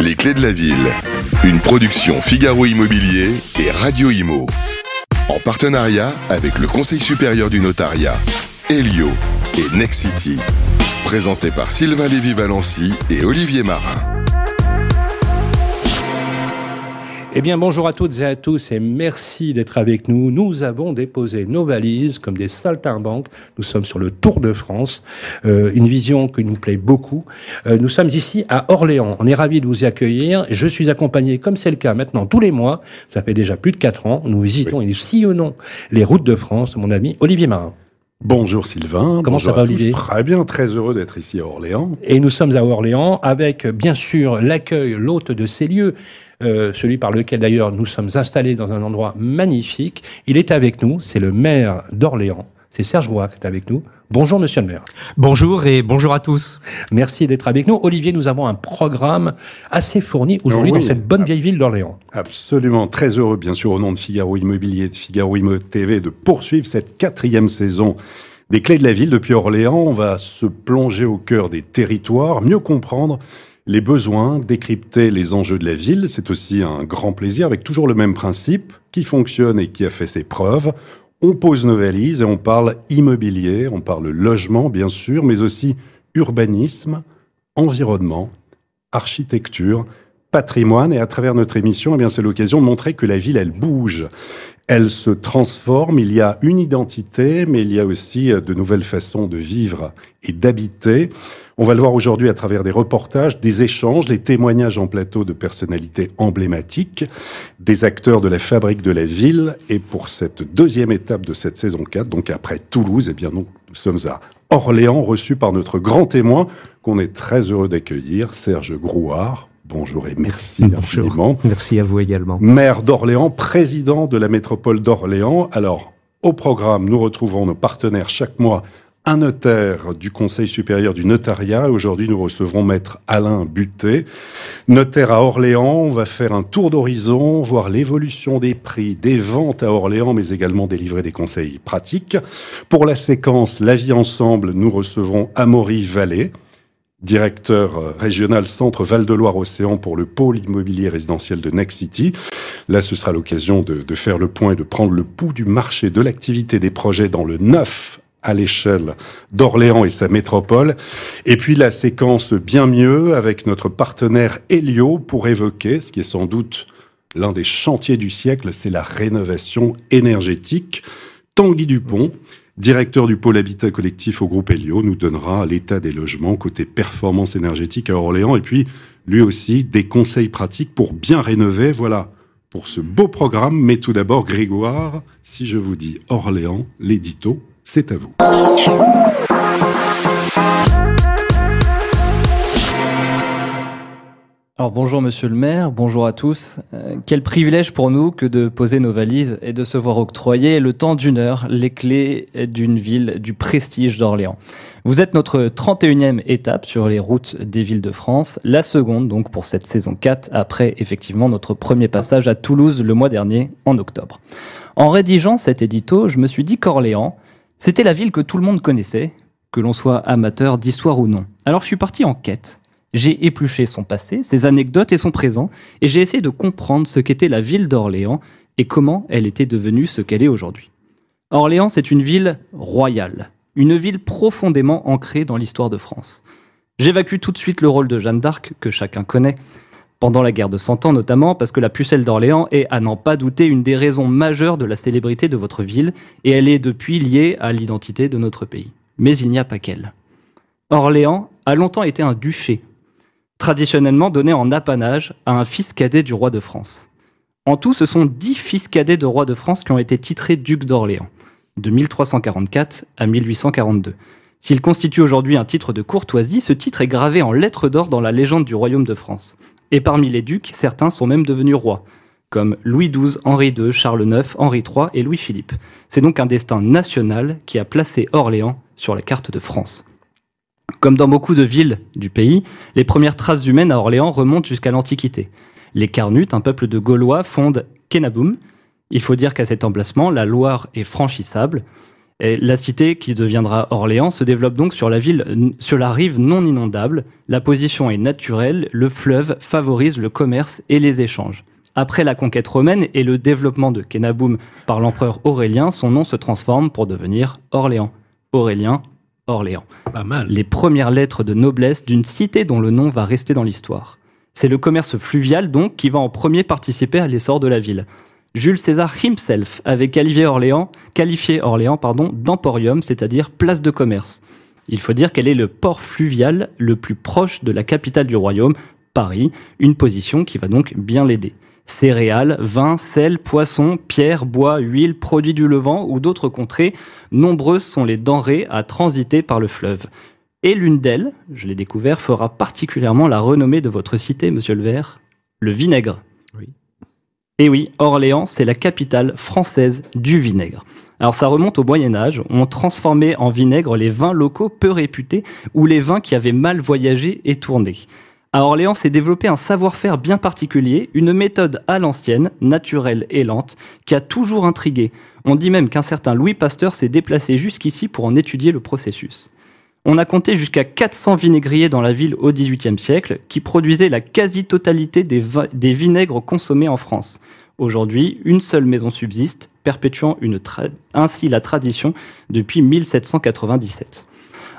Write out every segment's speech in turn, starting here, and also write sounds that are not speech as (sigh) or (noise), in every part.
Les clés de la ville. Une production Figaro Immobilier et Radio Imo. En partenariat avec le Conseil supérieur du notariat, Helio et Nexity. Présenté par Sylvain Lévy-Valency et Olivier Marin. Eh bien, bonjour à toutes et à tous et merci d'être avec nous. Nous avons déposé nos valises comme des saltimbanques. Nous sommes sur le Tour de France, euh, une vision qui nous plaît beaucoup. Euh, nous sommes ici à Orléans. On est ravis de vous y accueillir. Je suis accompagné, comme c'est le cas maintenant tous les mois, ça fait déjà plus de quatre ans, nous visitons et nous sillonnons les routes de France, mon ami Olivier Marin. Bonjour Sylvain. Comment ça va Olivier Très bien, très heureux d'être ici à Orléans. Et nous sommes à Orléans avec bien sûr l'accueil, l'hôte de ces lieux, euh, celui par lequel d'ailleurs nous sommes installés dans un endroit magnifique. Il est avec nous, c'est le maire d'Orléans, c'est Serge Roy qui est avec nous. Bonjour monsieur le maire. Bonjour et bonjour à tous. Merci d'être avec nous. Olivier, nous avons un programme assez fourni aujourd'hui dans cette bonne vieille ville d'Orléans. Absolument, très heureux bien sûr au nom de Figaro Immobilier et de Figaro Immo TV de poursuivre cette quatrième saison des clés de la ville. Depuis Orléans, on va se plonger au cœur des territoires, mieux comprendre les besoins, décrypter les enjeux de la ville. C'est aussi un grand plaisir avec toujours le même principe qui fonctionne et qui a fait ses preuves. On pose nos valises et on parle immobilier, on parle logement bien sûr, mais aussi urbanisme, environnement, architecture, patrimoine. Et à travers notre émission, eh bien, c'est l'occasion de montrer que la ville, elle bouge. Elle se transforme, il y a une identité, mais il y a aussi de nouvelles façons de vivre et d'habiter. On va le voir aujourd'hui à travers des reportages, des échanges, les témoignages en plateau de personnalités emblématiques, des acteurs de la fabrique de la ville. Et pour cette deuxième étape de cette saison 4, donc après Toulouse, eh bien, nous, nous sommes à Orléans, reçu par notre grand témoin, qu'on est très heureux d'accueillir, Serge Grouard. Bonjour et merci Bonjour. infiniment. Merci à vous également. Maire d'Orléans, président de la métropole d'Orléans. Alors, au programme, nous retrouvons nos partenaires chaque mois. Un notaire du Conseil supérieur du notariat. Aujourd'hui, nous recevrons maître Alain Butet, notaire à Orléans. On va faire un tour d'horizon, voir l'évolution des prix, des ventes à Orléans, mais également délivrer des conseils pratiques. Pour la séquence La vie ensemble, nous recevrons Amaury Vallée, directeur régional Centre Val-de-Loire-Océan pour le pôle immobilier résidentiel de Next City. Là, ce sera l'occasion de, de faire le point et de prendre le pouls du marché de l'activité des projets dans le neuf à l'échelle d'Orléans et sa métropole. Et puis la séquence bien mieux avec notre partenaire Helio pour évoquer ce qui est sans doute l'un des chantiers du siècle, c'est la rénovation énergétique. Tanguy Dupont, directeur du pôle habitat collectif au groupe Helio, nous donnera l'état des logements côté performance énergétique à Orléans et puis lui aussi des conseils pratiques pour bien rénover. Voilà pour ce beau programme. Mais tout d'abord, Grégoire, si je vous dis Orléans, l'édito, c'est à vous. Alors bonjour monsieur le maire, bonjour à tous. Euh, quel privilège pour nous que de poser nos valises et de se voir octroyer le temps d'une heure les clés d'une ville du prestige d'Orléans. Vous êtes notre 31e étape sur les routes des villes de France, la seconde donc pour cette saison 4 après effectivement notre premier passage à Toulouse le mois dernier en octobre. En rédigeant cet édito, je me suis dit qu'Orléans, c'était la ville que tout le monde connaissait, que l'on soit amateur d'histoire ou non. Alors je suis parti en quête j'ai épluché son passé, ses anecdotes et son présent, et j'ai essayé de comprendre ce qu'était la ville d'Orléans et comment elle était devenue ce qu'elle est aujourd'hui. Orléans, c'est une ville royale, une ville profondément ancrée dans l'histoire de France. J'évacue tout de suite le rôle de Jeanne d'Arc, que chacun connaît, pendant la guerre de Cent Ans notamment, parce que la pucelle d'Orléans est, à n'en pas douter, une des raisons majeures de la célébrité de votre ville, et elle est depuis liée à l'identité de notre pays. Mais il n'y a pas qu'elle. Orléans a longtemps été un duché, traditionnellement donné en apanage à un fils cadet du roi de France. En tout, ce sont dix fils cadets de roi de France qui ont été titrés ducs d'Orléans, de 1344 à 1842. S'il constitue aujourd'hui un titre de courtoisie, ce titre est gravé en lettres d'or dans la légende du royaume de France. Et parmi les ducs, certains sont même devenus rois, comme Louis XII, Henri II, Charles IX, Henri III et Louis-Philippe. C'est donc un destin national qui a placé Orléans sur la carte de France. Comme dans beaucoup de villes du pays, les premières traces humaines à Orléans remontent jusqu'à l'Antiquité. Les Carnutes, un peuple de Gaulois, fondent Kenaboum. Il faut dire qu'à cet emplacement, la Loire est franchissable. Et la cité qui deviendra Orléans se développe donc sur la ville, sur la rive non inondable. La position est naturelle, le fleuve favorise le commerce et les échanges. Après la conquête romaine et le développement de Kenaboum par l'empereur Aurélien, son nom se transforme pour devenir Orléans. Aurélien, Orléans. Pas mal. Les premières lettres de noblesse d'une cité dont le nom va rester dans l'histoire. C'est le commerce fluvial donc qui va en premier participer à l'essor de la ville. Jules César himself avait qualifié Orléans, qualifié Orléans pardon, d'emporium, c'est-à-dire place de commerce. Il faut dire qu'elle est le port fluvial le plus proche de la capitale du royaume, Paris, une position qui va donc bien l'aider. Céréales, vin, sel, poissons, pierres, bois, huile, produits du Levant ou d'autres contrées, nombreuses sont les denrées à transiter par le fleuve. Et l'une d'elles, je l'ai découvert, fera particulièrement la renommée de votre cité, monsieur le Vert, le vinaigre. Oui. Et oui, Orléans, c'est la capitale française du vinaigre. Alors ça remonte au Moyen Âge, on transformait en vinaigre les vins locaux peu réputés ou les vins qui avaient mal voyagé et tourné. À Orléans s'est développé un savoir-faire bien particulier, une méthode à l'ancienne, naturelle et lente, qui a toujours intrigué. On dit même qu'un certain Louis Pasteur s'est déplacé jusqu'ici pour en étudier le processus. On a compté jusqu'à 400 vinaigriers dans la ville au XVIIIe siècle, qui produisaient la quasi-totalité des, vinaigres consommés en France. Aujourd'hui, une seule maison subsiste, perpétuant ainsi la tradition depuis 1797.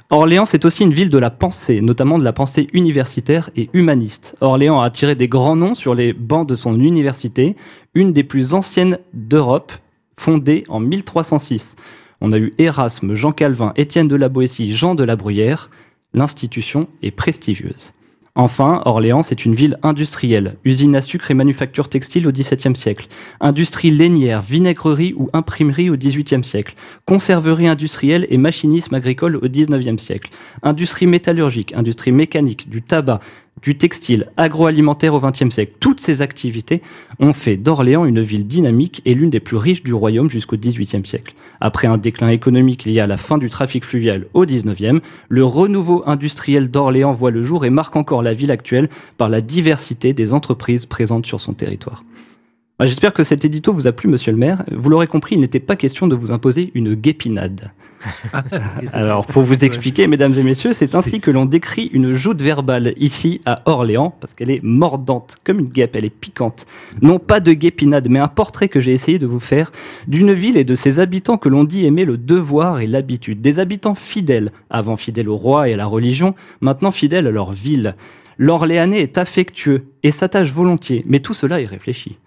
Orléans, c'est aussi une ville de la pensée, notamment de la pensée universitaire et humaniste. Orléans a attiré des grands noms sur les bancs de son université, une des plus anciennes d'Europe, fondée en 1306. On a eu Erasme, Jean Calvin, Étienne de la Boétie, Jean de la Bruyère. L'institution est prestigieuse. Enfin, Orléans est une ville industrielle, usine à sucre et manufacture textile au XVIIe siècle, industrie lainière, vinaigrerie ou imprimerie au XVIIIe siècle, conserverie industrielle et machinisme agricole au XIXe siècle, industrie métallurgique, industrie mécanique, du tabac, du textile, agroalimentaire au XXe siècle. Toutes ces activités ont fait d'Orléans une ville dynamique et l'une des plus riches du royaume jusqu'au XVIIIe siècle. Après un déclin économique lié à la fin du trafic fluvial au XIXe, le renouveau industriel d'Orléans voit le jour et marque encore la ville actuelle par la diversité des entreprises présentes sur son territoire. Bah, j'espère que cet édito vous a plu, monsieur le maire. Vous l'aurez compris, il n'était pas question de vous imposer une guépinade. (laughs) Alors, pour vous expliquer, mesdames et messieurs, c'est ainsi que l'on décrit une joute verbale ici à Orléans, parce qu'elle est mordante, comme une guêpe, elle est piquante. Non pas de guépinade, mais un portrait que j'ai essayé de vous faire d'une ville et de ses habitants que l'on dit aimer le devoir et l'habitude. Des habitants fidèles, avant fidèles au roi et à la religion, maintenant fidèles à leur ville. L'Orléanais est affectueux et s'attache volontiers, mais tout cela est réfléchi.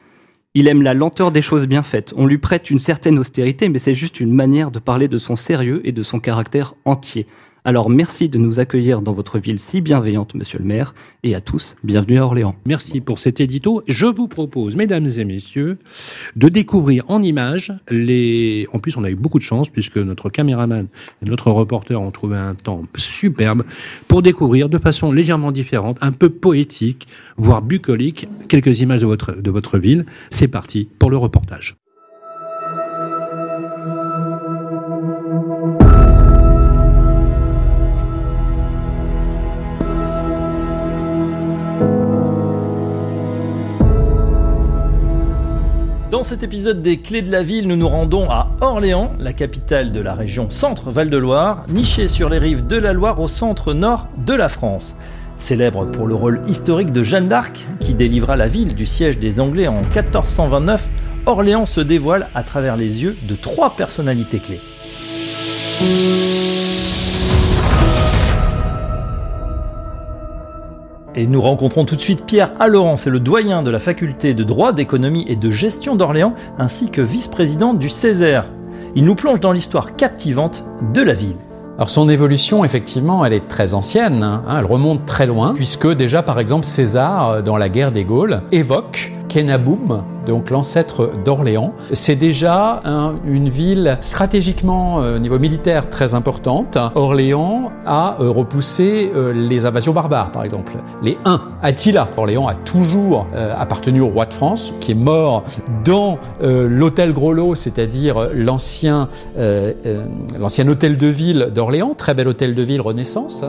Il aime la lenteur des choses bien faites. On lui prête une certaine austérité, mais c'est juste une manière de parler de son sérieux et de son caractère entier. Alors merci de nous accueillir dans votre ville si bienveillante, monsieur le maire, et à tous, bienvenue à Orléans. Merci pour cet édito. Je vous propose, mesdames et messieurs, de découvrir en images les... En plus, on a eu beaucoup de chance, puisque notre caméraman et notre reporter ont trouvé un temps superbe, pour découvrir de façon légèrement différente, un peu poétique, voire bucolique, quelques images de votre, de votre ville. C'est parti pour le reportage. Dans cet épisode des Clés de la ville, nous nous rendons à Orléans, la capitale de la région Centre-Val de Loire, nichée sur les rives de la Loire au centre-nord de la France. Célèbre pour le rôle historique de Jeanne d'Arc, qui délivra la ville du siège des Anglais en 1429, Orléans se dévoile à travers les yeux de trois personnalités clés. Et nous rencontrons tout de suite Pierre Alloran, c'est le doyen de la faculté de droit, d'économie et de gestion d'Orléans, ainsi que vice-président du Césaire. Il nous plonge dans l'histoire captivante de la ville. Alors son évolution, effectivement, elle est très ancienne, hein. elle remonte très loin, puisque déjà, par exemple, César, euh, dans la guerre des Gaules, évoque Kenaboum, donc l'ancêtre d'Orléans. C'est déjà une ville stratégiquement euh, au niveau militaire très importante. Orléans a euh, repoussé euh, les invasions barbares, par exemple. Les Huns, Attila. Orléans a toujours appartenu au roi de France, qui est mort dans l'hôtel Groslo, c'est-à-dire l'ancien l'ancien hôtel de ville d'Orléans, très bel hôtel de ville Renaissance.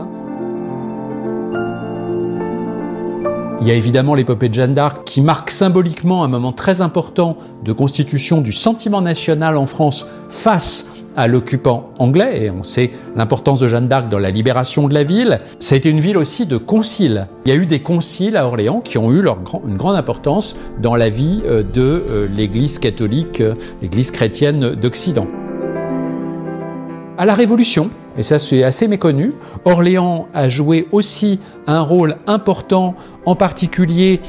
Il y a évidemment l'épopée de Jeanne d'Arc qui marque symboliquement un moment très important de constitution du sentiment national en France face à l'occupant anglais, et on sait l'importance de Jeanne d'Arc dans la libération de la ville. Ça a été une ville aussi de conciles. Il y a eu des conciles à Orléans qui ont eu une grande importance dans la vie euh, de euh, l'Église catholique, euh, l'Église chrétienne d'Occident. À la Révolution, et ça c'est assez méconnu, Orléans a joué aussi un rôle important, en particulier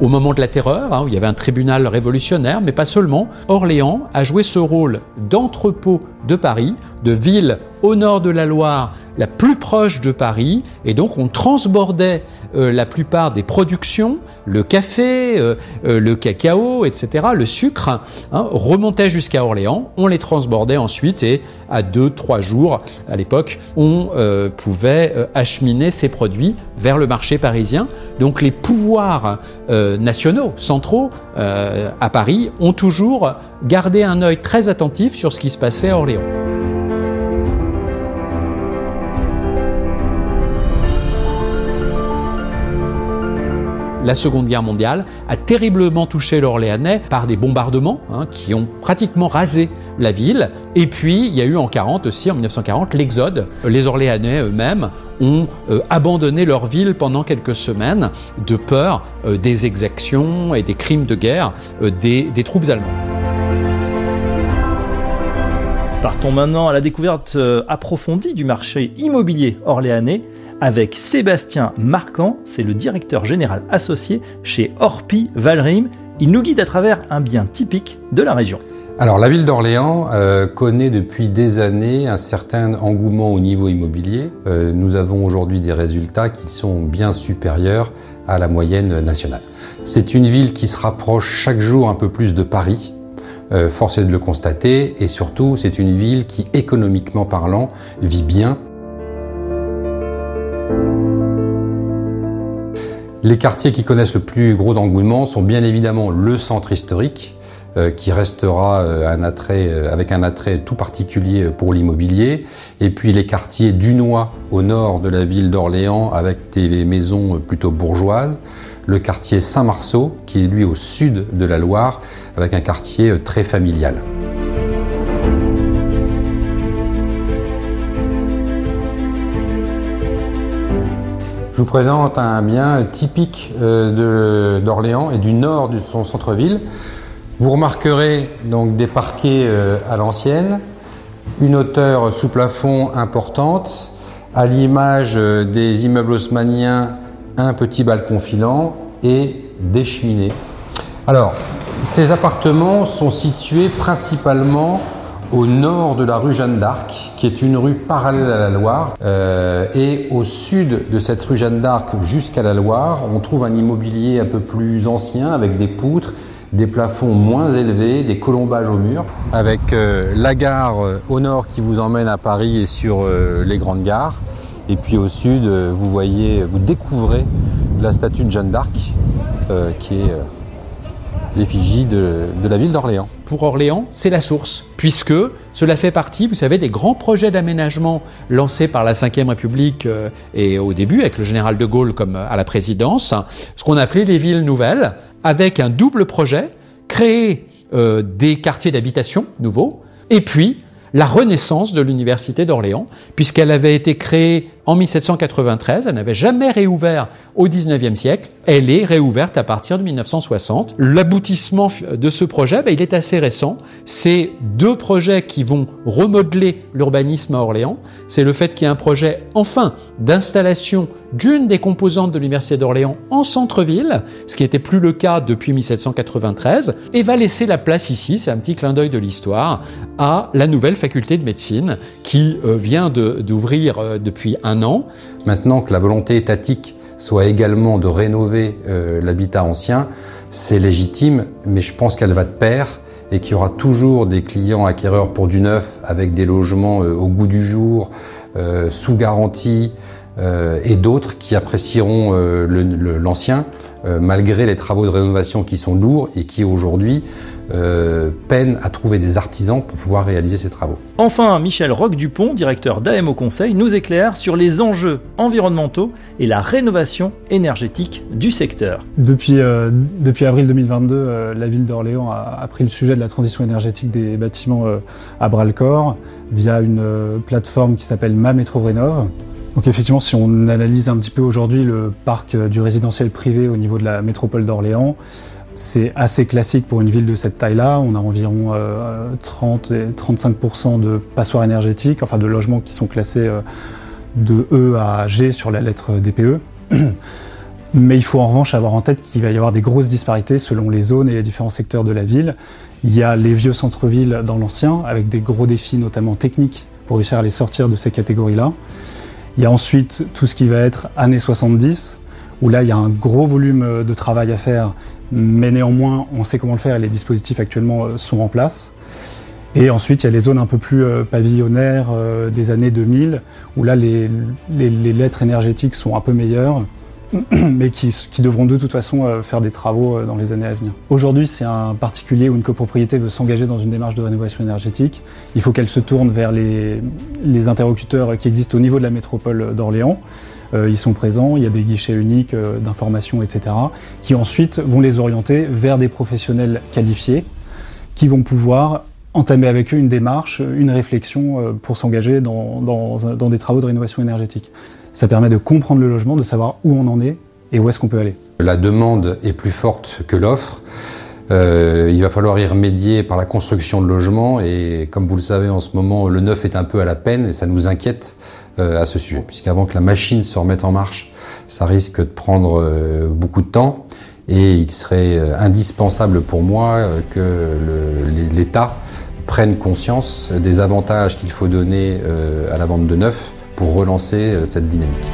au moment de la terreur, hein, où il y avait un tribunal révolutionnaire, mais pas seulement. Orléans a joué ce rôle d'entrepôt de Paris, de ville au nord de la Loire, la plus proche de Paris, et donc on transbordait euh, la plupart des productions, le café, euh, euh, le cacao, etc., le sucre, hein, remontait jusqu'à Orléans, on les transbordait ensuite, et à deux, trois jours à l'époque, on pouvait acheminer ces produits vers le marché parisien. Donc les pouvoirs nationaux, centraux, à Paris, ont toujours gardé un œil très attentif sur ce qui se passait à Orléans. La Seconde Guerre mondiale a terriblement touché l'Orléanais par des bombardements hein, qui ont pratiquement rasé la ville. Et puis, il y a eu en 40 aussi, en 1940, l'exode. Les Orléanais eux-mêmes ont euh, abandonné leur ville pendant quelques semaines de peur euh, des exactions et des crimes de guerre euh, des, des troupes allemandes. Partons maintenant à la découverte approfondie du marché immobilier orléanais avec Sébastien Marquand, c'est le directeur général associé chez Orpi Valrim. Il nous guide à travers un bien typique de la région. Alors la ville d'Orléans euh, connaît depuis des années un certain engouement au niveau immobilier. Euh, nous avons aujourd'hui des résultats qui sont bien supérieurs à la moyenne nationale. C'est une ville qui se rapproche chaque jour un peu plus de Paris. Euh, force est de le constater et surtout c'est une ville qui économiquement parlant vit bien Les quartiers qui connaissent le plus gros engouement sont bien évidemment le centre historique, euh, qui restera euh, un attrait, euh, avec un attrait tout particulier pour l'immobilier, et puis les quartiers dunois au nord de la ville d'Orléans avec des maisons plutôt bourgeoises, le quartier Saint-Marceau qui est lui au sud de la Loire avec un quartier très familial. Je vous présente un bien typique euh, d'Orléans et du nord de son centre-ville. Vous remarquerez donc des parquets euh, à l'ancienne, une hauteur sous plafond importante, à l'image euh, des immeubles haussmanniens, un petit balcon filant et des cheminées. Alors, ces appartements sont situés principalement au nord de la rue Jeanne d'Arc, qui est une rue parallèle à la Loire. Euh, et au sud de cette rue Jeanne d'Arc jusqu'à la Loire, on trouve un immobilier un peu plus ancien avec des poutres, des plafonds moins élevés, des colombages au mur, avec euh, la gare euh, au nord qui vous emmène à Paris et sur les grandes gares. Et puis au sud, vous voyez, vous découvrez la statue de Jeanne d'Arc, qui est l'effigie de, la ville d'Orléans. Pour Orléans, c'est la source, puisque cela fait partie, vous savez, des grands projets d'aménagement lancés par la Ve République euh, et au début avec le général de Gaulle comme à la présidence, ce qu'on appelait les villes nouvelles, avec un double projet, créer euh, des quartiers d'habitation nouveaux, et puis la renaissance de l'Université d'Orléans, puisqu'elle avait été créée en 1793, elle n'avait jamais réouvert au 19e siècle, elle est réouverte à partir de 1960. L'aboutissement de ce projet, ben, il est assez récent. C'est deux projets qui vont remodeler l'urbanisme à Orléans. C'est le fait qu'il y ait un projet, enfin, d'installation d'une des composantes de l'Université d'Orléans en centre-ville, ce qui n'était plus le cas depuis 1793, et va laisser la place ici, c'est un petit clin d'œil de l'histoire, à la nouvelle faculté de médecine qui euh, vient d'ouvrir euh, depuis un an. Maintenant que la volonté étatique soit également de rénover euh, l'habitat ancien, c'est légitime, mais je pense qu'elle va de pair et qu'il y aura toujours des clients acquéreurs pour du neuf avec des logements euh, au goût du jour, euh, sous garantie, et d'autres qui apprécieront l'ancien malgré les travaux de rénovation qui sont lourds et qui aujourd'hui euh, peine à trouver des artisans pour pouvoir réaliser ces travaux. Enfin, Michel Roque-Dupont, directeur d'AMO Conseil, nous éclaire sur les enjeux environnementaux et la rénovation énergétique du secteur. Depuis, euh, depuis avril 2022, euh, la ville d'Orléans a, a, pris le sujet de la transition énergétique des bâtiments à bras-le-corps via une plateforme qui s'appelle Ma Métro Rénov. Donc effectivement, si on analyse un petit peu aujourd'hui le parc du résidentiel privé au niveau de la métropole d'Orléans, c'est assez classique pour une ville de cette taille-là. On a environ 30 et 35% de passoires énergétiques, enfin de logements qui sont classés euh, de E à G sur la lettre DPE. (clears throat) Mais il faut en revanche avoir en tête qu'il va y avoir des grosses disparités selon les zones et les différents secteurs de la ville. Il y a les vieux centres-villes dans l'ancien, avec des gros défis notamment techniques pour réussir à les sortir de ces catégories-là. Il y a ensuite tout ce qui va être années 70, où là il y a un gros volume de travail à faire mais néanmoins, on sait comment le faire et les dispositifs actuellement euh, sont en place. Et ensuite, il y a les zones un peu plus euh, pavillonnaires euh, des années 2000, où là, les, lettres énergétiques sont un peu meilleures, (clears throat) mais qui, devront de toute façon faire des travaux dans les années à venir. Aujourd'hui, si un particulier ou une copropriété veut s'engager dans une démarche de rénovation énergétique, il faut qu'elle se tourne vers les, interlocuteurs qui existent au niveau de la métropole d'Orléans, ils sont présents, il y a des guichets uniques euh, d'information, etc., qui ensuite vont les orienter vers des professionnels qualifiés qui vont pouvoir entamer avec eux une démarche, une réflexion euh, pour s'engager dans, des travaux de rénovation énergétique. Ça permet de comprendre le logement, de savoir où on en est et où est-ce qu'on peut aller. La demande est plus forte que l'offre. Euh, il va falloir y remédier par la construction de logements et comme vous le savez en ce moment, le neuf est un peu à la peine et ça nous inquiète euh, à ce sujet, puisqu'avant que la machine se remette en marche, ça risque de prendre euh, beaucoup de temps et il serait euh, indispensable pour moi que l'État prenne conscience des avantages qu'il faut donner à la vente de neuf pour relancer cette dynamique.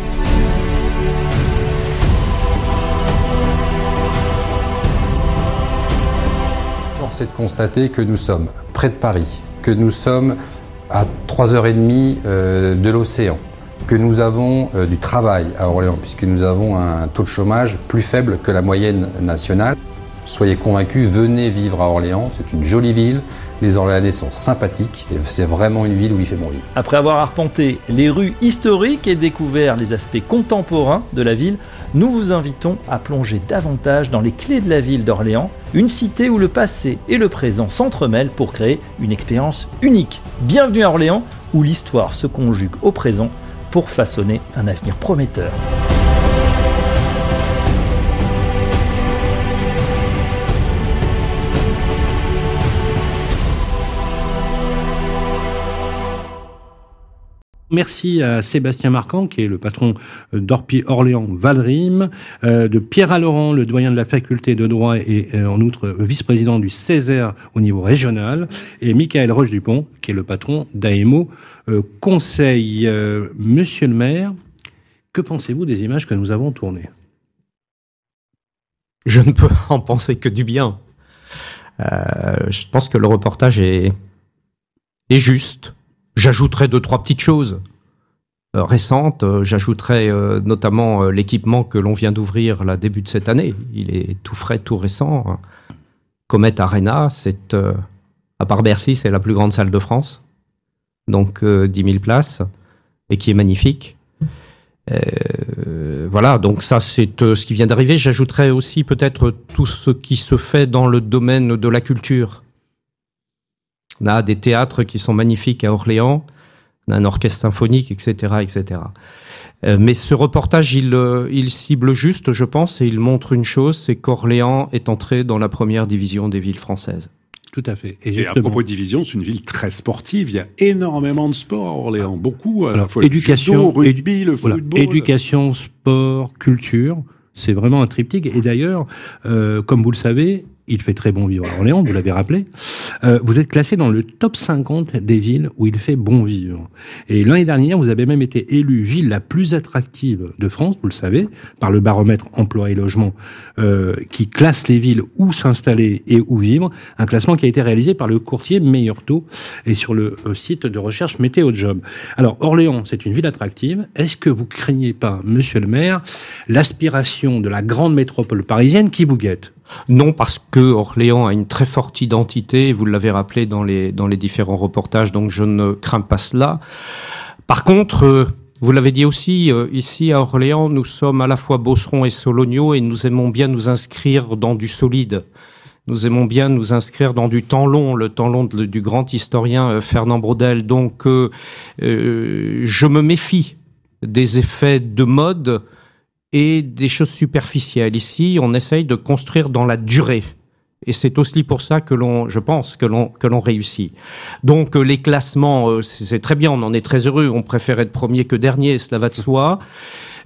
Force est de constater que nous sommes près de Paris, que nous sommes à 3h30 euh, de l'océan, que nous avons euh, du travail à Orléans, puisque nous avons un taux de chômage plus faible que la moyenne nationale. Soyez convaincus, venez vivre à Orléans, c'est une jolie ville, les Orléanais sont sympathiques et c'est vraiment une ville où il fait bon vivre. Après avoir arpenté les rues historiques et découvert les aspects contemporains de la ville, nous vous invitons à plonger davantage dans les clés de la ville d'Orléans, une cité où le passé et le présent s'entremêlent pour créer une expérience unique. Bienvenue à Orléans, où l'histoire se conjugue au présent pour façonner un avenir prometteur. Merci à Sébastien Marquand, qui est le patron d'Orpi Orléans Valrim, euh, de Pierre Allorand, le doyen de la faculté de droit et euh, en outre vice-président du Césaire au niveau régional, et Michael Roche-Dupont, qui est le patron d'AEMO euh, Conseil. Monsieur le maire, que pensez-vous des images que nous avons tournées? Je ne peux (laughs) en penser que du bien. je pense que le reportage est, est juste J'ajouterai deux, trois petites choses euh, récentes. Euh, j'ajouterai euh, notamment l'équipement que l'on vient d'ouvrir là début de cette année. Il est tout frais, tout récent. Comet Arena, c'est à part Bercy, c'est la plus grande salle de France. Donc 10 000 places et qui est magnifique. voilà, donc ça c'est ce qui vient d'arriver. J'ajouterais aussi peut-être tout ce qui se fait dans le domaine de la culture. On a des théâtres qui sont magnifiques à Orléans, on a un orchestre symphonique, etc., etc. Euh, mais ce reportage, il, euh, il cible juste, je pense, et il montre une chose, c'est qu'Orléans est entré dans la première division des villes françaises. Tout à fait. Et, à propos de division, c'est une ville très sportive. Il y a énormément de sport à Orléans, beaucoup. Alors, éducation, le rugby, le football. Éducation, sport, culture, c'est vraiment un triptyque. Et d'ailleurs, euh, comme vous le savez, il fait très bon vivre à Orléans, vous l'avez rappelé. Euh, vous êtes classé dans le top 50 des villes où il fait bon vivre. Et l'année dernière, vous avez même été élu ville la plus attractive de France, vous le savez, par le baromètre emploi et logement, euh, qui classe les villes où s'installer et où vivre. Un classement qui a été réalisé par le courtier Meilleur Taux et sur le euh, site de recherche Météo Job. Alors, Orléans, c'est une ville attractive. Est-ce que vous craignez pas, monsieur le maire, l'aspiration de la grande métropole parisienne qui vous guette? Non, parce que Orléans a une très forte identité, vous l'avez rappelé dans les, différents reportages, donc je ne crains pas cela. Par contre, euh, vous l'avez dit aussi, euh, ici à Orléans, nous sommes à la fois Bosseron et Sologno et nous aimons bien nous inscrire dans du solide. Nous aimons bien nous inscrire dans du temps long, le temps long du grand historien euh, Fernand Braudel. Donc, je me méfie des effets de mode et des choses superficielles. Ici, on essaye de construire dans la durée. Et c'est aussi pour ça que l'on, je pense, que l'on que l'on réussit. Donc euh, les classements, euh, c'est très bien, on en est très heureux. On préfère être premier que dernier, cela va de soi.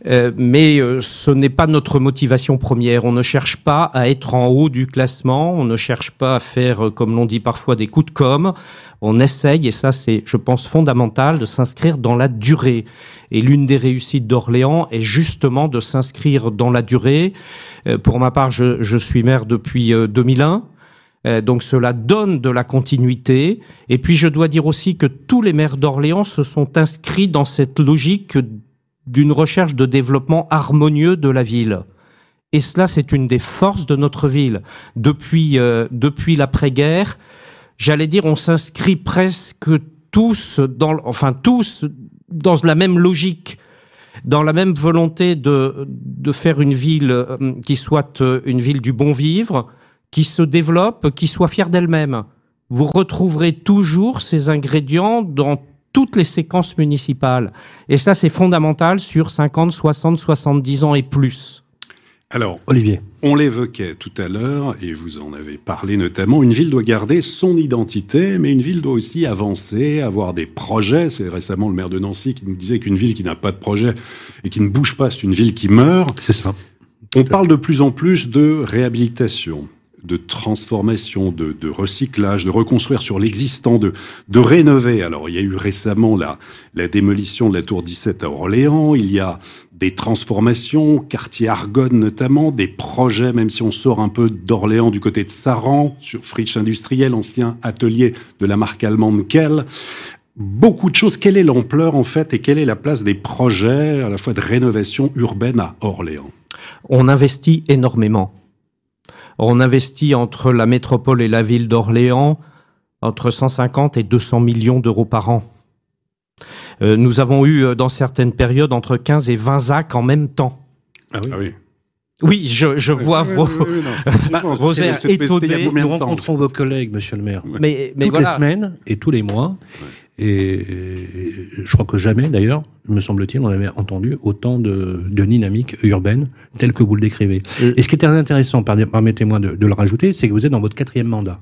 Euh, mais ce n'est pas notre motivation première. On ne cherche pas à être en haut du classement. On ne cherche pas à faire, comme l'on dit parfois, des coups de com on essaye, et ça c'est, je pense, fondamental, de s'inscrire dans la durée. Et l'une des réussites d'Orléans est justement de s'inscrire dans la durée. Euh, pour ma part, je, suis maire depuis 2001. Euh, euh, donc cela donne de la continuité. Et puis je dois dire aussi que tous les maires d'Orléans se sont inscrits dans cette logique d'une recherche de développement harmonieux de la ville. Et cela, c'est une des forces de notre ville. Depuis, depuis l'après-guerre, j'allais dire, on s'inscrit presque tous dans, enfin tous dans la même logique, dans la même volonté de, de faire une ville euh, qui soit euh, une ville du bon vivre, qui se développe, qui soit fière d'elle-même. Vous retrouverez toujours ces ingrédients dans toutes les séquences municipales. Et ça, c'est fondamental sur 50, 60, 70 ans et plus. Alors, Olivier. On l'évoquait tout à l'heure, et vous en avez parlé notamment, une ville doit garder son identité, mais une ville doit aussi avancer, avoir des projets. C'est récemment le maire de Nancy qui nous disait qu'une ville qui n'a pas de projet et qui ne bouge pas, c'est une ville qui meurt. C'est ça. On parle de plus en plus de réhabilitation de transformation, de, recyclage, de reconstruire sur l'existant, de, rénover. Alors, il y a eu récemment la, la démolition de la tour 17 à Orléans, il y a des transformations, quartier Argonne notamment, des projets, même si on sort un peu d'Orléans du côté de Saran, sur Fritsch Industriel, ancien atelier de la marque allemande Kell. Beaucoup de choses. Quelle est l'ampleur en fait et quelle est la place des projets à la fois de rénovation urbaine à Orléans? On investit énormément on investit entre la métropole et la ville d'Orléans entre 150 et 200 millions d'euros par an. Euh, nous avons eu euh, dans certaines périodes entre 15 et 20 ZAC en même temps. Ah oui. oui. je, vois vos, (laughs) vos airs étonnés. Nous rencontrons vos collègues, monsieur le maire. Mais, mais Toutes les semaines et tous les mois. Et je crois que jamais, d'ailleurs, me semble-t-il, on avait entendu autant de, dynamique urbaine telle que vous le décrivez. Et ce qui est très intéressant, permettez-moi de, de le rajouter, c'est que vous êtes dans votre quatrième mandat.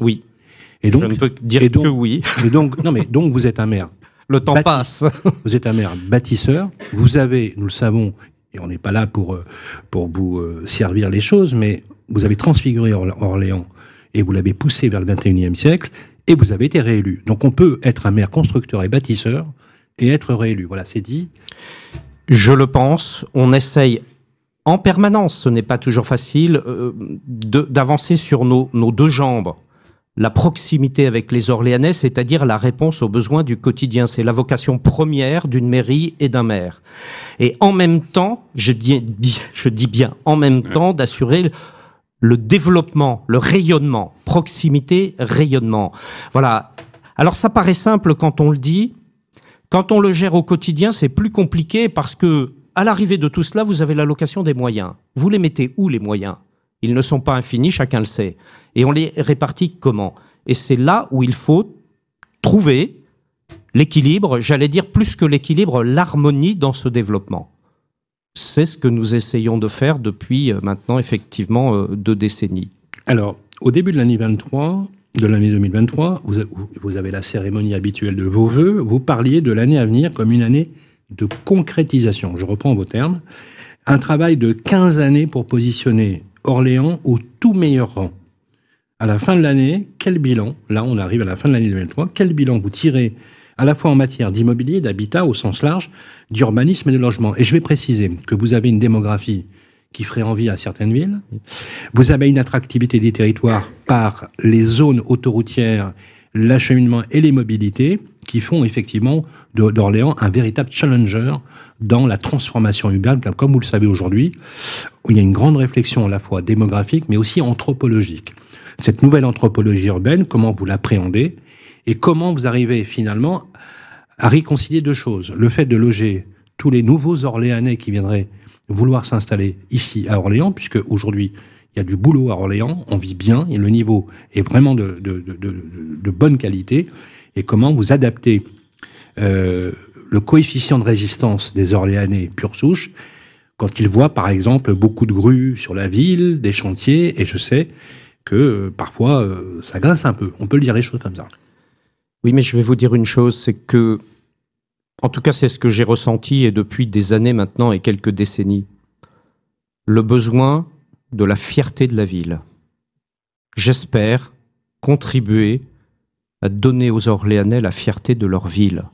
Oui. Et donc, je ne peux dire que oui. Et donc, non mais donc vous êtes un maire. Le temps passe. (laughs) Vous êtes un maire bâtisseur. Vous avez, nous le savons, et on n'est pas là pour euh, pour vous euh, servir les choses, mais vous avez transfiguré Orléans et vous l'avez poussé vers le 21e siècle et vous avez été réélu. Donc on peut être un maire constructeur et bâtisseur et être réélu. Voilà, c'est dit. Je le pense. On essaye en permanence, ce n'est pas toujours facile, euh, d'avancer sur nos, nos, deux jambes. La proximité avec les Orléanais, c'est-à-dire la réponse aux besoins du quotidien. C'est la vocation première d'une mairie et d'un maire. Et en même temps, je dis, je dis bien en même temps, d'assurer le développement, le rayonnement, proximité, rayonnement. Voilà. Alors ça paraît simple quand on le dit. Quand on le gère au quotidien, c'est plus compliqué parce que à l'arrivée de tout cela, vous avez l'allocation des moyens. Vous les mettez où les moyens? Ils ne sont pas infinis, chacun le sait. Et on les répartit comment? Et c'est là où il faut trouver l'équilibre, j'allais dire plus que l'équilibre, l'harmonie dans ce développement. C'est ce que nous essayons de faire depuis euh, maintenant effectivement euh, deux décennies. Alors, au début de l'année 23, de l'année 2023, vous, avez la cérémonie habituelle de vos voeux, vous parliez de l'année à venir comme une année de concrétisation. Je reprends vos termes. Un travail de 15 années pour positionner Orléans au tout meilleur rang. À la fin de l'année, quel bilan, là on arrive à la fin de l'année 2023, quel bilan vous tirez à la fois en matière d'immobilier, d'habitat au sens large, d'urbanisme et de logement Et je vais préciser que vous avez une démographie qui ferait envie à certaines villes. Vous avez une attractivité des territoires par les zones autoroutières, l'acheminement et les mobilités qui font effectivement d'Orléans un véritable challenger dans la transformation urbaine, comme vous le savez aujourd'hui, il y a une grande réflexion à la fois démographique, mais aussi anthropologique. Cette nouvelle anthropologie urbaine, comment vous l'appréhendez et comment vous arrivez finalement à réconcilier deux choses. Le fait de loger tous les nouveaux Orléanais qui viendraient vouloir s'installer ici à Orléans, puisque aujourd'hui il y a du boulot à Orléans, on vit bien, et le niveau est vraiment de, bonne qualité, et comment vous adaptez euh, le coefficient de résistance des Orléanais pure souche quand ils voient par exemple beaucoup de grues sur la ville, des chantiers, et je sais que euh, parfois euh, ça grince un peu, on peut le dire les choses comme ça. Oui, mais je vais vous dire une chose, c'est que, en tout cas c'est ce que j'ai ressenti et depuis des années maintenant et quelques décennies, le besoin de la fierté de la ville. J'espère contribuer à donner aux Orléanais la fierté de leur ville.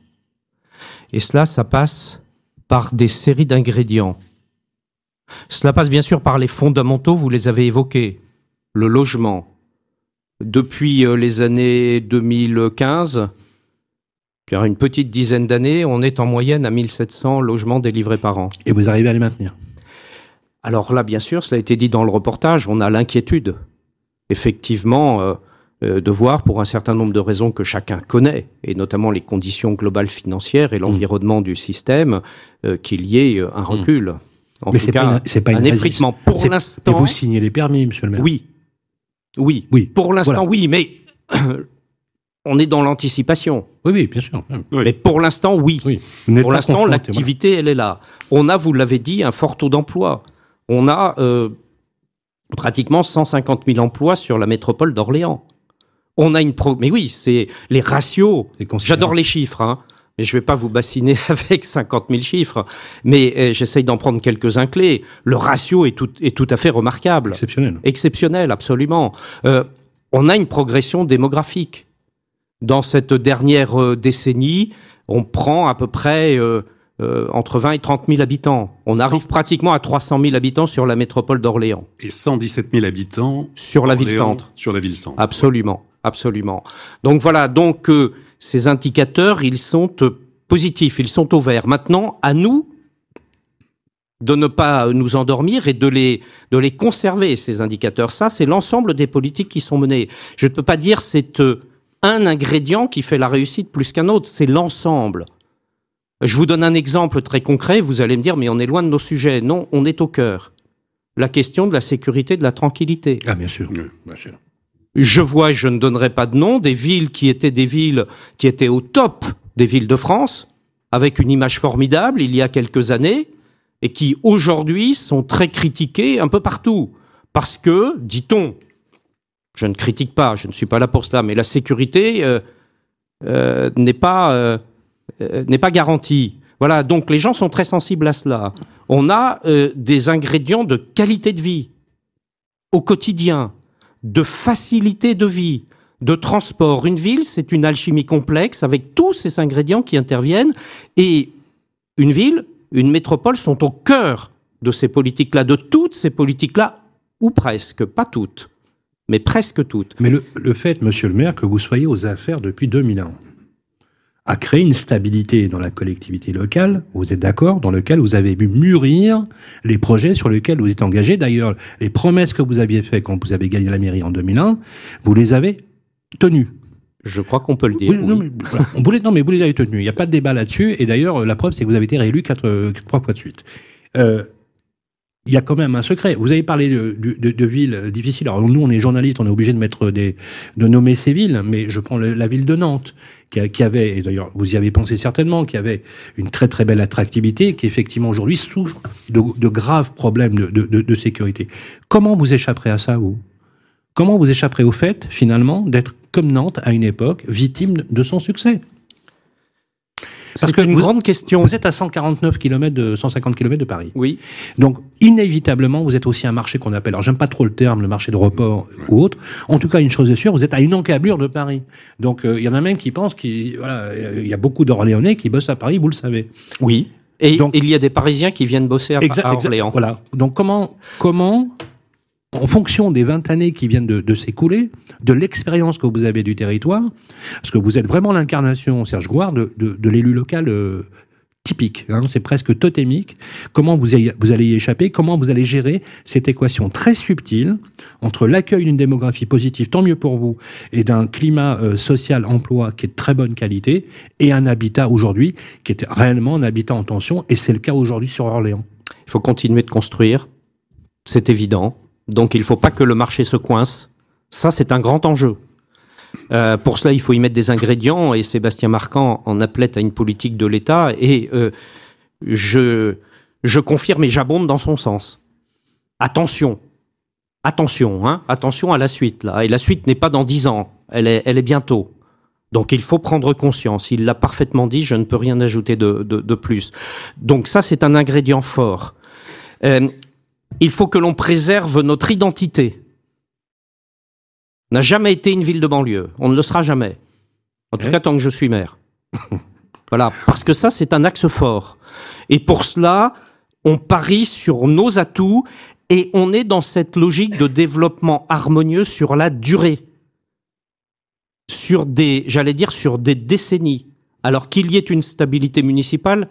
Et cela, ça passe par des séries d'ingrédients. Cela passe bien sûr par les fondamentaux, vous les avez évoqués. Le logement. Depuis euh, les années 2015, car une petite dizaine d'années, on est en moyenne à 1700 logements délivrés par an. Et vous arrivez à les maintenir? Alors là, bien sûr, cela a été dit dans le reportage, on a l'inquiétude, effectivement, euh, euh, de voir, pour un certain nombre de raisons que chacun connaît, et notamment les conditions globales financières et l'environnement du système, euh, qu'il y ait un recul. En Mais c'est pas, pas un effritement. Pour l'instant, vous signez les permis, monsieur le maire? Oui, oui, oui. Pour l'instant, oui, mais (clears throat) on est dans l'anticipation. Oui, oui, bien sûr. Mais pour l'instant, oui. oui. Pour l'instant, l'activité, elle est là. On a, vous l'avez dit, un fort taux d'emploi on a euh, pratiquement 150 000 emplois sur la métropole d'Orléans. On a une pro... Mais oui, c'est les ratios. J'adore les chiffres, hein. Mais je vais pas vous bassiner (laughs) avec 50 000 chiffres. Mais euh, j'essaye d'en prendre quelques-uns clés. Le ratio est tout, est tout à fait remarquable. Exceptionnel. Exceptionnel, absolument. Euh, on a une progression démographique. Dans cette dernière décennie, on prend à peu près euh, entre 20 et 30 000 habitants. On arrive pratiquement à 300 000 habitants sur la métropole d'Orléans. Et 117 000 habitants sur la ville-centre. Sur la ville-centre. Absolument, absolument. Donc voilà, donc euh, ces indicateurs, ils sont euh, positifs, ils sont au vert. Maintenant, à nous de ne pas nous endormir et de les de les conserver ces indicateurs. Ça, c'est l'ensemble des politiques qui sont menées. Je ne peux pas dire c'est un ingrédient qui fait la réussite plus qu'un autre, c'est l'ensemble. Je vous donne un exemple très concret, vous allez me dire, mais on est loin de nos sujets. Non, on est au cœur. La question de la sécurité, de la tranquillité. Ah, bien sûr, bien sûr. Je vois, je ne donnerai pas de nom, des villes qui étaient des villes qui étaient au top des villes de France, avec une image formidable il y a quelques années, et qui aujourd'hui sont très critiquées un peu partout. Parce que, dit-on, je ne critique pas, je ne suis pas là pour cela, mais la sécurité euh, euh, n'est pas euh, n'est pas garantie. Voilà, donc les gens sont très sensibles à cela. On a des ingrédients de qualité de vie au quotidien, de facilité de vie, de transport. Une ville, c'est une alchimie complexe avec tous ces ingrédients qui interviennent. Et une ville, une métropole sont au cœur de ces politiques-là, de toutes ces politiques-là, ou presque, pas toutes, mais presque toutes. Mais le, le fait, monsieur le maire, que vous soyez aux affaires depuis 2001, a créé une stabilité dans la collectivité locale, vous êtes d'accord, dans lequel vous avez vu mûrir les projets sur lesquels vous êtes engagé. D'ailleurs, les promesses que vous aviez faites quand vous avez gagné la mairie en 2001, vous les avez tenues. Je crois qu'on peut le dire. non, mais, on voulait, non, mais vous les avez tenues. Il n'y a pas de débat là-dessus. Et d'ailleurs, la preuve, c'est que vous avez été réélu quatre, trois fois de suite. Euh, il y a quand même un secret. Vous avez parlé de, de, de, villes difficiles. Alors nous, on est journalistes, on est obligé de mettre des, de nommer ces villes, mais je prends la ville de Nantes, qui, avait, et d'ailleurs vous y avez pensé certainement, qui avait une très très belle attractivité, qui effectivement aujourd'hui souffre de, de, graves problèmes de, de, sécurité. Comment vous échapperez à ça, vous? Comment vous échapperez au fait, finalement, d'être comme Nantes à une époque, victime de son succès? Parce C'est une vous- grande question. Vous êtes à 149 km de 150 km de Paris. Oui. Donc, inévitablement, vous êtes aussi un marché qu'on appelle, alors j'aime pas trop le terme, le marché de report ou autre. En tout cas, une chose est sûre, vous êtes à une encablure de Paris. Donc, euh, il y en a même qui pensent qu'il voilà, il y a beaucoup d'Orléanais qui bossent à Paris, vous le savez. Oui. Et Donc- il y a des Parisiens qui viennent bosser à, à Orléans. Voilà. Donc, comment, comment, en fonction des 20 années qui viennent de, s'écouler, de l'expérience que vous avez du territoire, parce que vous êtes vraiment l'incarnation, Serge Gouard, de, l'élu local euh, typique, hein, c'est presque totémique. Comment vous allez y échapper Comment vous allez gérer cette équation très subtile entre l'accueil d'une démographie positive, tant mieux pour vous, et d'un climat euh, social, emploi qui est de très bonne qualité, et un habitat aujourd'hui qui est réellement un habitat en tension, et c'est le cas aujourd'hui sur Orléans. Il faut continuer de construire. C'est évident. Donc il ne faut pas que le marché se coince. Ça, c'est un grand enjeu. Euh, pour cela, il faut y mettre des ingrédients et Sébastien Marquand en appelait à une politique de l'État et euh, je, je confirme et j'abonde dans son sens. Attention, attention, hein, attention à la suite là. Et la suite n'est pas dans dix ans, elle est, elle est bientôt. Donc il faut prendre conscience. Il l'a parfaitement dit, je ne peux rien ajouter de, de, plus. Donc ça, c'est un ingrédient fort. Euh, il faut que l'on préserve notre identité. On n'a jamais été une ville de banlieue. On ne le sera jamais. En tout Ouais. cas, tant que je suis maire. (laughs) voilà, parce que ça, c'est un axe fort. Et pour cela, on parie sur nos atouts et on est dans cette logique de développement harmonieux sur la durée. Sur des, j'allais dire, sur des décennies. Alors qu'il y ait une stabilité municipale,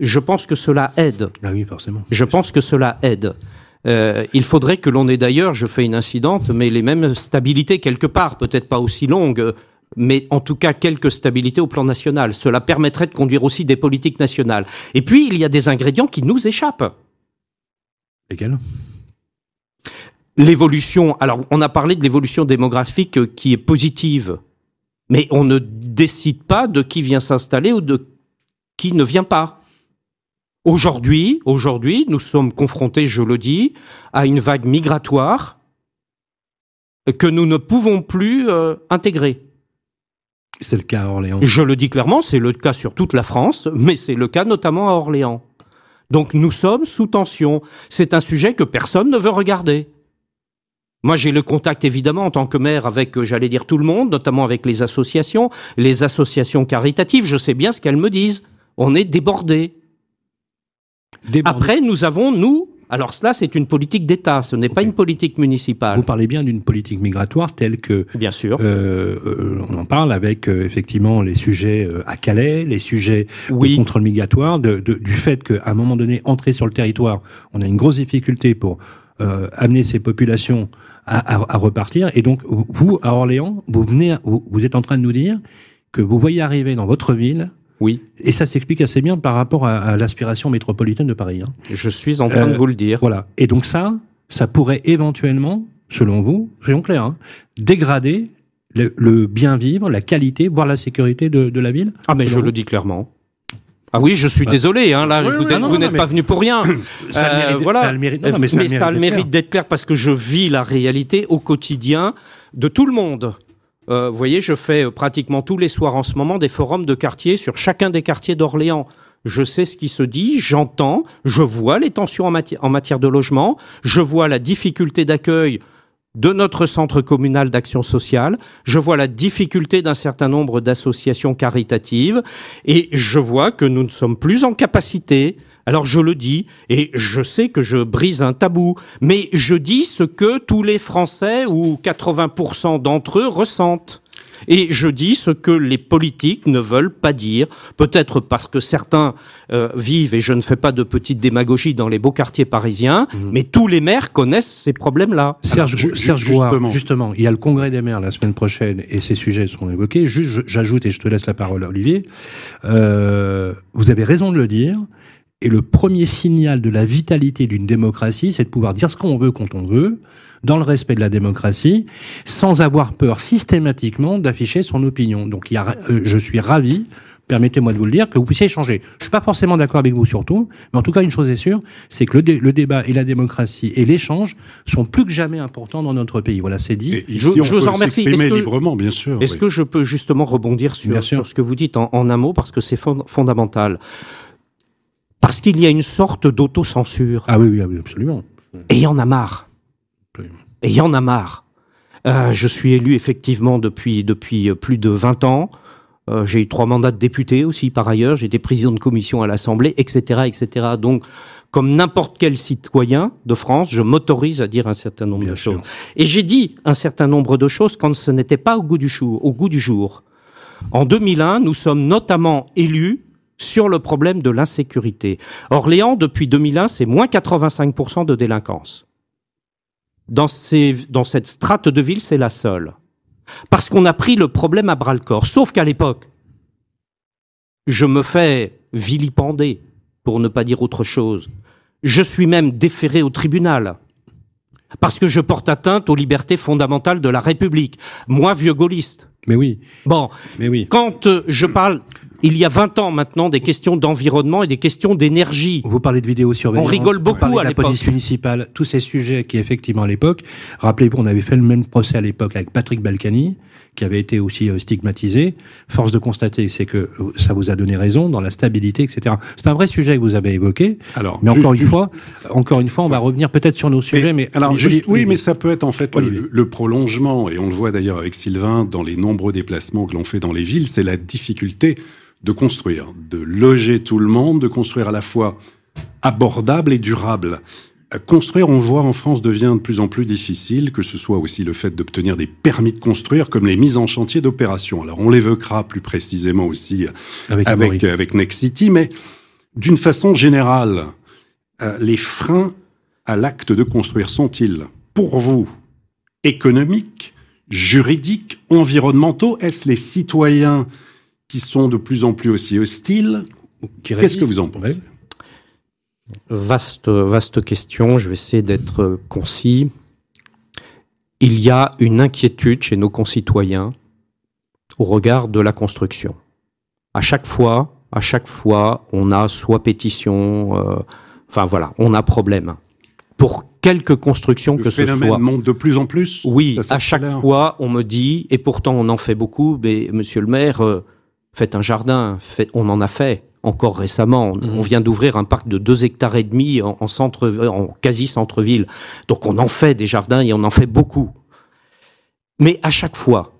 je pense que cela aide. Ah oui, forcément. Je pense que cela aide. Euh, il faudrait que l'on ait d'ailleurs, je fais une incidente, mais les mêmes stabilités quelque part, peut-être pas aussi longues, mais en tout cas quelques stabilités au plan national. Cela permettrait de conduire aussi des politiques nationales. Et puis, il y a des ingrédients qui nous échappent. Lesquels? L'évolution, alors on a parlé de l'évolution démographique qui est positive, mais on ne décide pas de qui vient s'installer ou de qui ne vient pas. Aujourd'hui, aujourd'hui, nous sommes confrontés, je le dis, à une vague migratoire que nous ne pouvons plus euh, intégrer. C'est le cas à Orléans. Je le dis clairement, c'est le cas sur toute la France, mais c'est le cas notamment à Orléans. Donc nous sommes sous tension. C'est un sujet que personne ne veut regarder. Moi, j'ai le contact évidemment en tant que maire avec, euh, j'allais dire, tout le monde, notamment avec les associations, les associations caritatives. Je sais bien ce qu'elles me disent. On est débordés. Débordé. Après, nous avons, nous, alors cela, c'est une politique d'État, ce n'est pas une politique municipale. Vous parlez bien d'une politique migratoire telle que Bien sûr. euh, euh, on en parle avec euh, effectivement les sujets euh, à Calais, les sujets Oui. de contrôle migratoire, de, de- du fait qu'à un moment donné, entrer sur le territoire, on a une grosse difficulté pour euh, amener ces populations à, à- à repartir. Et donc, vous, à Orléans, vous venez, vous, vous êtes en train de nous dire que vous voyez arriver dans votre ville, Oui, et ça s'explique assez bien par rapport à, à l'aspiration métropolitaine de Paris. hein. je suis en train Euh, de vous le dire. Voilà. Et donc ça, ça pourrait éventuellement, selon vous, soyons clairs, hein, dégrader le, le bien vivre, la qualité, voire la sécurité de, de la ville. Ah, mais je le dis clairement. Ah oui, je suis Bah. désolé, hein, là, Oui, vous oui, n'êtes- vous pas venu pour rien. (coughs) Ça a le Euh, mérite- voilà. ça a le mérite- non, non, mais ça a le ça a le mérite d'être clair parce que je vis la réalité au quotidien de tout le monde. Euh, vous voyez, je fais euh, pratiquement tous les soirs en ce moment des forums de quartier sur chacun des quartiers d'Orléans. Je sais ce qui se dit, j'entends, je vois les tensions en, mati- en matière de logement, je vois la difficulté d'accueil de notre centre communal d'action sociale, je vois la difficulté d'un certain nombre d'associations caritatives, et je vois que nous ne sommes plus en capacité, alors je le dis, et je sais que je brise un tabou, mais je dis ce que tous les Français, ou 80% d'entre eux, ressentent. Et je dis ce que les politiques ne veulent pas dire, peut-être parce que certains euh, vivent, et je ne fais pas de petite démagogie dans les beaux quartiers parisiens, mais tous les maires connaissent ces problèmes-là. Serge, Gouard, justement. il y a le congrès des maires la semaine prochaine et ces sujets seront évoqués. Juste, j'ajoute et je te laisse la parole, Olivier. Euh, vous avez raison de le dire. Et le premier signal de la vitalité d'une démocratie, c'est de pouvoir dire ce qu'on veut quand on veut, dans le respect de la démocratie, sans avoir peur systématiquement d'afficher son opinion. Donc, il y a, euh, je suis ravi permettez-moi de vous le dire, que vous puissiez échanger. Je suis pas forcément d'accord avec vous sur tout, mais en tout cas, une chose est sûre, c'est que le, dé- le débat et la démocratie et l'échange sont plus que jamais importants dans notre pays. Voilà, c'est dit. Et ici, Je- vous en remercie. Est-ce que- librement, bien sûr. Est-ce oui. que je peux justement rebondir sur, ce que vous dites en, en un mot parce que c'est fond- fondamental Parce qu'il y a une sorte d'autocensure. Ah oui, oui, ah oui, absolument. Et il y en a marre. Absolument. Et il y en a marre. Euh, je suis élu effectivement depuis, depuis euh, plus de 20 ans. Euh, j'ai eu trois mandats de député aussi par ailleurs. J'étais président de commission à l'Assemblée, etc., etc. Donc, comme n'importe quel citoyen de France, je m'autorise à dire un certain nombre Bien de sûr. choses. Et j'ai dit un certain nombre de choses quand ce n'était pas au goût du jour. Au goût du jour. En 2001, nous sommes notamment élus sur le problème de l'insécurité. Orléans, depuis 2001, c'est moins 85% de délinquance. Dans, ces, dans cette strate de ville, c'est la seule. Parce qu'on a pris le problème à bras le corps. Sauf qu'à l'époque, je me fais vilipender, pour ne pas dire autre chose. Je suis même déféré au tribunal. Parce que je porte atteinte aux libertés fondamentales de la République. Moi, vieux gaulliste. Mais oui, Bon, mais oui. quand euh, je parle, il y a 20 ans maintenant, des questions d'environnement et des questions d'énergie. Vous parlez de vidéosurveillance. On rigole vous beaucoup de à la l'époque. police municipale, tous ces sujets qui, effectivement, à l'époque, rappelez-vous, on avait fait le même procès à l'époque avec Patrick Balkany, qui avait été aussi euh, stigmatisé. Force de constater, c'est que euh, ça vous a donné raison dans la stabilité, etc. C'est un vrai sujet que vous avez évoqué. Alors, Mais encore une fois, encore une fois, on va revenir peut-être sur nos sujets, mais, alors, mais juste, oui, mais ça peut être en fait le prolongement, et on le voit d'ailleurs avec Sylvain dans les nombreux déplacements que l'on fait dans les villes, c'est la difficulté de construire, de loger tout le monde, de construire à la fois abordable et durable. Euh, Construire, on voit en France, devient de plus en plus difficile, que ce soit aussi le fait d'obtenir des permis de construire, comme les mises en chantier d'opération. Alors, on l'évoquera plus précisément aussi avec, avec, Amaury. avec Next City, mais d'une façon générale, euh, les freins à l'acte de construire sont-ils, pour vous, économiques, juridiques, environnementaux? Est-ce les citoyens qui sont de plus en plus aussi hostiles Qu'est-ce que vous en pensez. Vaste, vaste question, je vais essayer d'être concis. Il y a une inquiétude chez nos concitoyens au regard de la construction. À chaque fois, à chaque fois, on a soit pétition, euh, enfin voilà, on a problème. Pour quelque construction Le que ce phénomène soit. monte de plus en plus Oui, Ça à chaque fois, on me dit, et pourtant on en fait beaucoup, mais monsieur le maire, euh, faites un jardin, faites, on en a fait encore récemment. On- Mhm. On vient d'ouvrir un parc de deux hectares et demi en, en centre, en quasi centre-ville. Donc on en fait des jardins et on en fait beaucoup. Mais à chaque fois,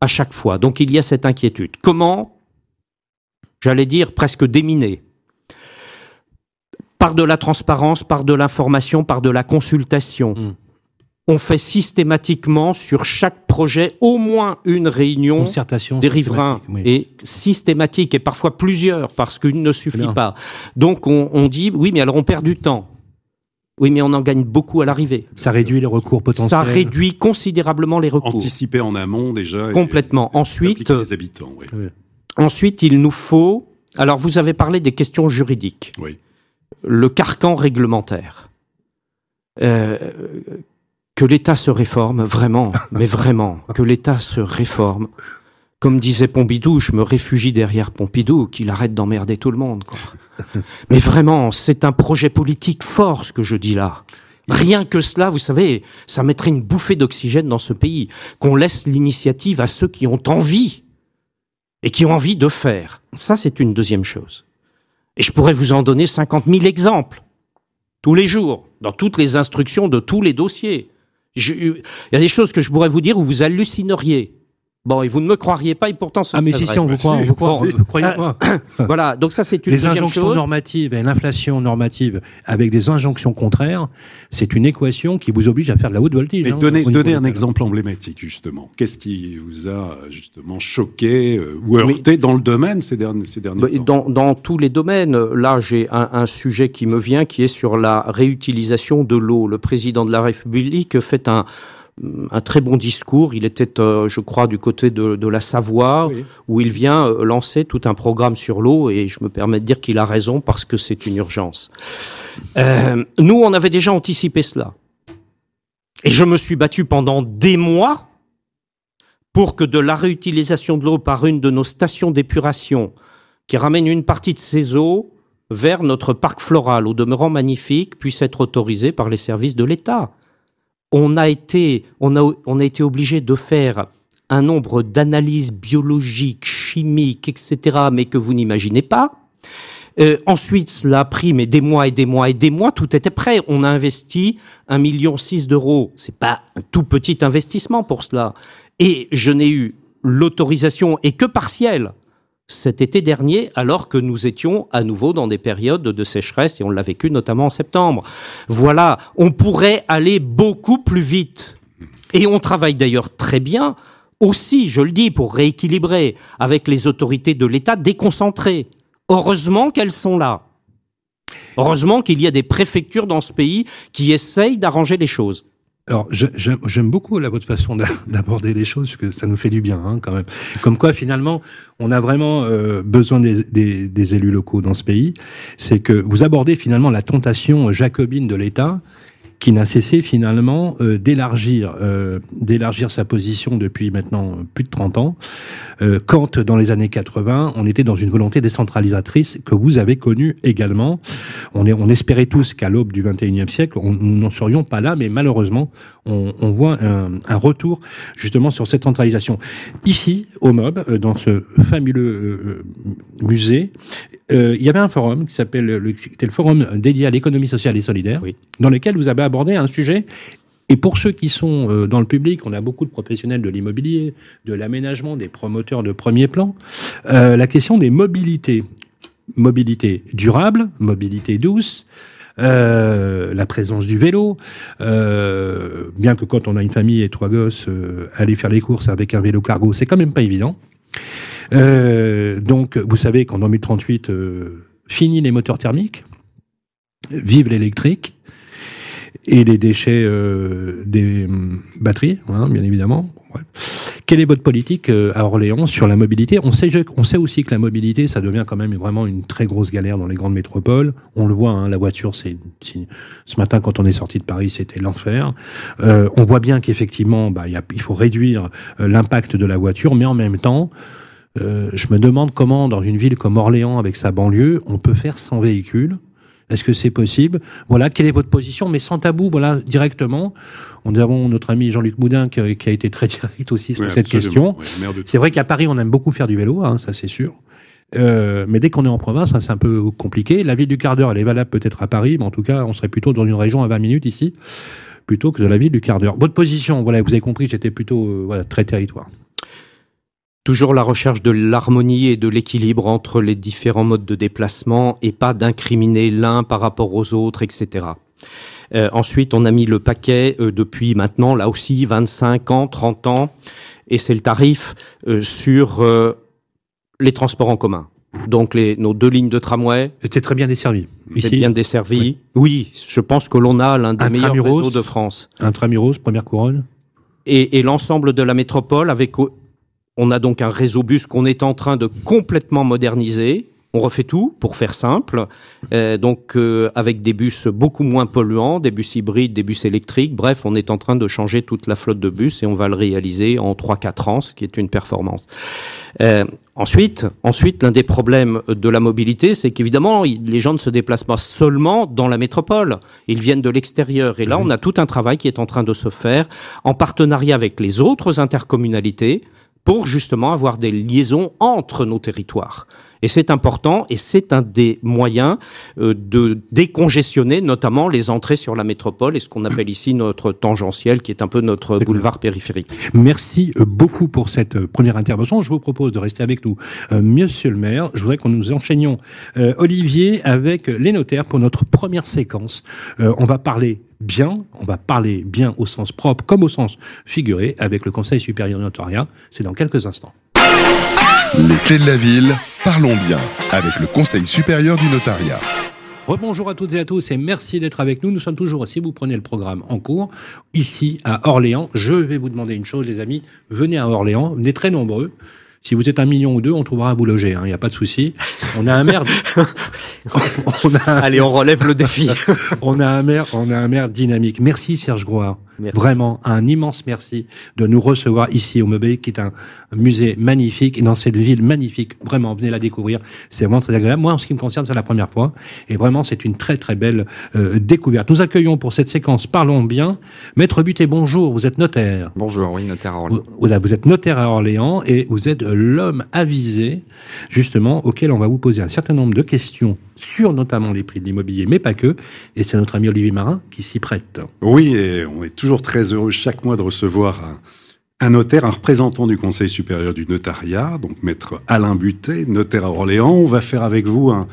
à chaque fois, donc il y a cette inquiétude. Comment, j'allais dire presque déminer, par de la transparence, par de l'information, par de la consultation, Mm. On fait systématiquement sur chaque projet au moins une réunion Concertation. des riverains oui. et systématique et parfois plusieurs parce qu'une ne suffit bien. pas. Donc on, on dit oui mais alors on perd du temps. Oui mais on en gagne beaucoup à l'arrivée. Ça réduit les recours potentiels. Ça réduit considérablement les recours. Anticiper en amont déjà. et- Complètement. et Ensuite, les habitants, oui. ensuite il nous faut. Alors vous avez parlé des questions juridiques. Oui. Le carcan réglementaire. Euh, que l'État se réforme, vraiment, mais vraiment, que l'État se réforme. Comme disait Pompidou, je me réfugie derrière Pompidou, qu'il arrête d'emmerder tout le monde. quoi. Mais vraiment, c'est un projet politique fort, ce que je dis là. Rien que cela, vous savez, ça mettrait une bouffée d'oxygène dans ce pays. Qu'on laisse l'initiative à ceux qui ont envie et qui ont envie de faire. Ça, c'est une deuxième chose. Et je pourrais vous en donner 50 000 exemples, tous les jours, dans toutes les instructions de tous les dossiers. Il y a des choses que je pourrais vous dire où vous hallucineriez. Bon, et vous ne me croiriez pas, et pourtant ce Ah, mais si, si, on vous croit, on vous croit, Bon, vous croyez pas. Voilà, donc ça c'est une Les injonctions chose. normatives et l'inflation normative avec des injonctions contraires, c'est une équation qui vous oblige à faire de la haute voltige. Mais hein, donnez, donnez un exemple emblématique, justement. Qu'est-ce qui vous a justement choqué euh, ou heurté dans le domaine ces derniers, ces derniers Bah, temps Dans, dans tous les domaines, là j'ai un, un sujet qui me vient qui est sur la réutilisation de l'eau. Le président de la République fait un, un très bon discours. Il était, euh, je crois, du côté de, de la Savoie, Oui. où il vient euh, lancer tout un programme sur l'eau, et je me permets de dire qu'il a raison parce que c'est une urgence. Euh, nous, on avait déjà anticipé cela. Et je me suis battu pendant des mois pour que de la réutilisation de l'eau par une de nos stations d'épuration, qui ramène une partie de ces eaux vers notre parc floral, au demeurant magnifique, puisse être autorisée par les services de l'État. On a été, on a, été obligé de faire un nombre d'analyses biologiques, chimiques, etc., mais que vous n'imaginez pas. Euh, ensuite, cela a pris mais des mois et des mois et des mois. Tout était prêt. On a investi un million six d'euros. C'est pas un tout petit investissement pour cela. Et je n'ai eu l'autorisation et que partielle cet été dernier, alors que nous étions à nouveau dans des périodes de sécheresse et on l'a vécu notamment en septembre. Voilà, on pourrait aller beaucoup plus vite. Et on travaille d'ailleurs très bien aussi, je le dis, pour rééquilibrer avec les autorités de l'État déconcentrées. Heureusement qu'elles sont là. Heureusement qu'il y a des préfectures dans ce pays qui essayent d'arranger les choses. Alors, j'aime beaucoup la votre façon (laughs) d'aborder les choses, parce que ça nous fait du bien, hein, quand même. Comme quoi, finalement, on a vraiment euh, besoin des, élus locaux dans ce pays. C'est que vous abordez finalement la tentation jacobine de l'État, qui n'a cessé finalement euh, d'élargir euh, d'élargir sa position depuis maintenant plus de 30 ans. Euh, quand dans les années 80, on était dans une volonté décentralisatrice que vous avez connue également. On, est, on espérait tous qu'à l'aube du 21e siècle, on, nous n'en serions pas là, mais malheureusement, on, on voit un, un, retour justement sur cette centralisation. Ici, au MOB, dans ce fabuleux musée, il y avait un forum qui s'appelle le, le forum dédié à l'économie sociale et solidaire, oui. dans lequel vous avez abordé un sujet et pour ceux qui sont euh, dans le public, on a beaucoup de professionnels de l'immobilier, de l'aménagement, des promoteurs de premier plan, euh, la question des mobilités. Mobilité durable, mobilité douce, euh, la présence du vélo, bien que quand on a une famille et trois gosses, aller faire les courses avec un vélo cargo, c'est quand même pas évident. donc, vous savez qu'en 2038, fini les moteurs thermiques, vive l'électrique, et les déchets euh, des hum, batteries, hein, bien évidemment. Quelle est votre politique euh, à Orléans sur la mobilité? On sait, on sait aussi que la mobilité, ça devient quand même vraiment une très grosse galère dans les grandes métropoles. On le voit, hein, la voiture, c'est ce matin quand on est sorti de Paris, c'était l'enfer. Euh, on voit bien qu'effectivement, bah, il faut réduire euh, l'impact de la voiture, mais en même temps, euh, je me demande comment, dans une ville comme Orléans, avec sa banlieue, on peut faire sans véhicule est-ce que c'est possible? Voilà, quelle est votre position Mais sans tabou, voilà, directement. Nous avons notre ami Jean-Luc Boudin qui, a été très (laughs) direct aussi sur Oui, cette question. Oui, c'est vrai qu'à Paris, on aime beaucoup faire du vélo, hein, ça c'est sûr. Euh, mais dès qu'on est en province, hein, c'est un peu compliqué. La ville du quart d'heure, elle est valable peut-être à Paris, mais en tout cas, on serait plutôt dans une région à 20 minutes ici, plutôt que de la ville du quart d'heure. Votre position, voilà, vous avez compris, j'étais plutôt euh, voilà, très territoire. Toujours la recherche de l'harmonie et de l'équilibre entre les différents modes de déplacement et pas d'incriminer l'un par rapport aux autres, etc. Euh, ensuite, on a mis le paquet euh, depuis maintenant, là aussi, 25 ans, 30 ans, et c'est le tarif euh, sur euh, les transports en commun. Donc les, nos deux lignes de tramway. C'était très bien desservi. Ici, bien desservi. Oui. je pense que l'on a l'un des meilleurs réseaux de France. Intramuros, première couronne. et, et l'ensemble de la métropole avec on a donc un réseau bus qu'on est en train de complètement moderniser. On refait tout pour faire simple, Euh, donc euh, avec des bus beaucoup moins polluants, des bus hybrides, des bus électriques. Bref, on est en train de changer toute la flotte de bus et on va le réaliser en 3-4 ans, ce qui est une performance. Euh, ensuite, ensuite, l'un des problèmes de la mobilité, c'est qu'évidemment, les gens ne se déplacent pas seulement dans la métropole. Ils viennent de l'extérieur. Et là, on a tout un travail qui est en train de se faire en partenariat avec les autres intercommunalités pour justement avoir des liaisons entre nos territoires. Et c'est important et c'est un des moyens euh, de décongestionner notamment les entrées sur la métropole et ce qu'on appelle ici notre tangentiel qui est un peu notre boulevard périphérique. Merci euh, beaucoup pour cette euh, première intervention. Je vous propose de rester avec nous, euh, Monsieur le maire. Je voudrais qu'on nous enchaînions, euh, Olivier, avec les notaires pour notre première séquence. Euh, on va parler bien, on va parler bien au sens propre comme au sens figuré avec le Conseil supérieur du notariat. C'est dans quelques instants. Les clés de la ville, parlons bien avec le Conseil supérieur du notariat. Rebonjour à toutes et à tous et merci d'être avec nous. Nous sommes toujours, si vous prenez le programme en cours, ici à Orléans. Je vais vous demander une chose, les amis. Venez à Orléans, venez très nombreux. Si vous êtes un million ou deux, on trouvera à vous loger, il n'y a pas de souci. On a un maire. (laughs) on a, Allez, on relève le défi. (laughs) on a un maire, on a un maire dynamique. Merci Serge Vraiment, un immense merci de nous recevoir ici au Meublé, qui est un musée magnifique et dans cette ville magnifique. Vraiment, venez la découvrir. C'est vraiment très agréable. Moi, en ce qui me concerne, c'est la première fois. Et vraiment, c'est une très très belle euh, découverte. Nous accueillons pour cette séquence Parlons bien. Maître Buté, bonjour. Vous êtes notaire. Bonjour, oui, notaire à Orléans. Vous, vous êtes notaire à Orléans et vous êtes l'homme avisé, justement, auquel on va vous poser un certain nombre de questions sur notamment les prix de l'immobilier, mais pas que. Et c'est notre ami Olivier Marin qui s'y prête. Oui, et on est toujours très heureux chaque mois de recevoir un, notaire, un représentant du Conseil supérieur du notariat, donc maître Alain Butet, notaire à Orléans. On va faire avec vous un,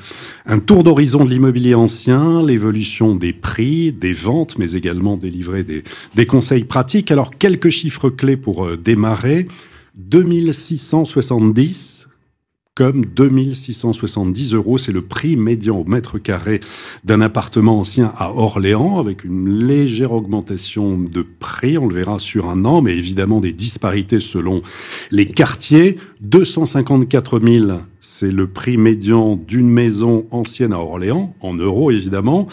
tour d'horizon de l'immobilier ancien, l'évolution des prix, des ventes, mais également délivrer des, des conseils pratiques. Alors, quelques chiffres clés pour euh, démarrer. 2670 comme 2670 euros. C'est le prix médian au mètre carré d'un appartement ancien à Orléans, avec une légère augmentation de prix, on le verra sur un an, mais évidemment des disparités selon les quartiers. 254 000, c'est le prix médian d'une maison ancienne à Orléans, en euros évidemment.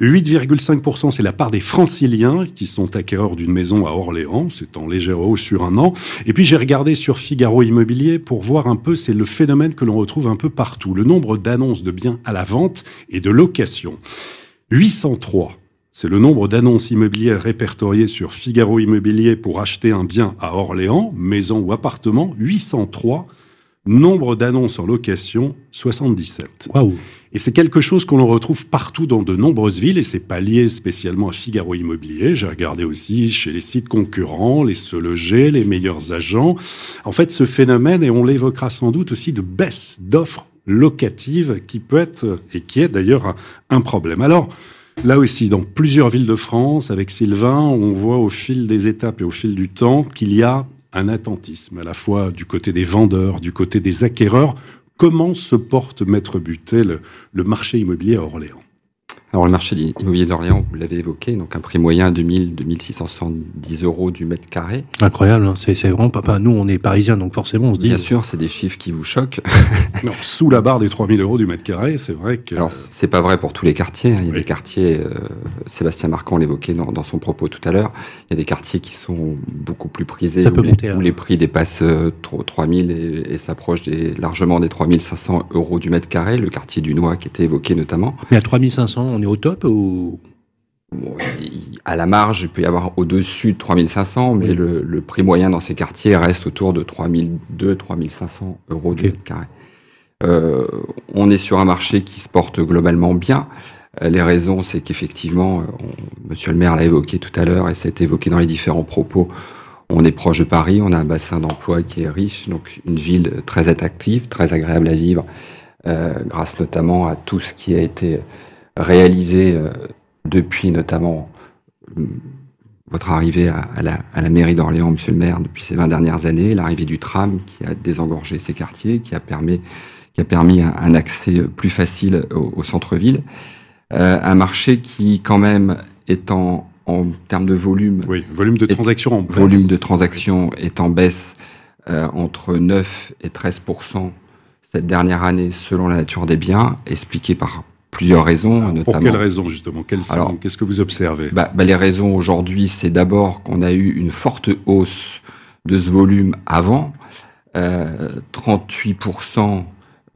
8,5%, c'est la part des franciliens qui sont acquéreurs d'une maison à Orléans. C'est en légère hausse sur un an. Et puis j'ai regardé sur Figaro Immobilier pour voir un peu, c'est le phénomène que l'on retrouve un peu partout. Le nombre d'annonces de biens à la vente et de location. 803. C'est le nombre d'annonces immobilières répertoriées sur Figaro Immobilier pour acheter un bien à Orléans, maison ou appartement. 803. Nombre d'annonces en location, 77. Waouh Et c'est quelque chose qu'on retrouve partout dans de nombreuses villes, et c'est pas lié spécialement à Figaro Immobilier. J'ai regardé aussi chez les sites concurrents, les Se Loger, les meilleurs agents. En fait, ce phénomène, et on l'évoquera sans doute aussi, de baisse d'offres locatives qui peut être, et qui est d'ailleurs un, un problème. Alors, Là aussi, dans plusieurs villes de France, avec Sylvain, on voit au fil des étapes et au fil du temps qu'il y a un attentisme, à la fois du côté des vendeurs, du côté des acquéreurs. Comment se porte, Maître Butet, le, le marché immobilier à Orléans? Alors le marché immobilier d'Orléans, vous l'avez évoqué, donc un prix moyen de 2000, 2670 euros du mètre carré. Incroyable, hein. c'est c'est vraiment pas. enfin, nous, on est parisiens, donc forcément, on se dit. Bien sûr, c'est des chiffres qui vous choquent. (laughs) Non, Sous la barre des 3000 euros du mètre carré, c'est vrai que... Alors, c'est pas vrai pour tous les quartiers. hein. Il y a Oui. des quartiers, euh, Sébastien Marcand l'évoquait dans, dans son propos tout à l'heure, il y a des quartiers qui sont beaucoup plus prisés, Ça où, peut les, monter, hein. où les prix dépassent euh, tro- 3000 et, et s'approchent des- largement des 3500 euros du mètre carré, le quartier du Noix qui était évoqué notamment. Mais à 3500, on est au top ou? Bon, il- à la marge, il peut y avoir au-dessus de 3500, mais Oui. le, le prix moyen dans ces quartiers reste autour de 3200-3500 euros du Ok. mètre carré. Euh, on est sur un marché qui se porte globalement bien. Euh, les raisons, c'est qu'effectivement, euh, on- Monsieur le maire l'a évoqué tout à l'heure et ça a été évoqué dans les différents propos. On est proche de Paris, on a un bassin d'emploi qui est riche, donc une ville très attractive, très agréable à vivre, euh, grâce notamment à tout ce qui a été réalisé euh, depuis notamment euh, votre arrivée à, à la, à la mairie d'Orléans, monsieur le maire, depuis ces 20 dernières années, l'arrivée du tram qui a désengorgé ces quartiers, qui a permis, qui a permis un, un accès plus facile au, au centre-ville. Euh, un marché qui, quand même, est en, en termes de volume, Oui, volume de transactions en baisse. volume de transactions est en baisse euh, entre 9 et 13% cette dernière année, selon la nature des biens, expliqué par plusieurs raisons, Pour notamment. quelles raisons, justement? Quelles sont- Alors- Qu'est-ce que vous observez? Bah, bah, les raisons aujourd'hui, c'est d'abord qu'on a eu une forte hausse de ce volume avant, euh, 38%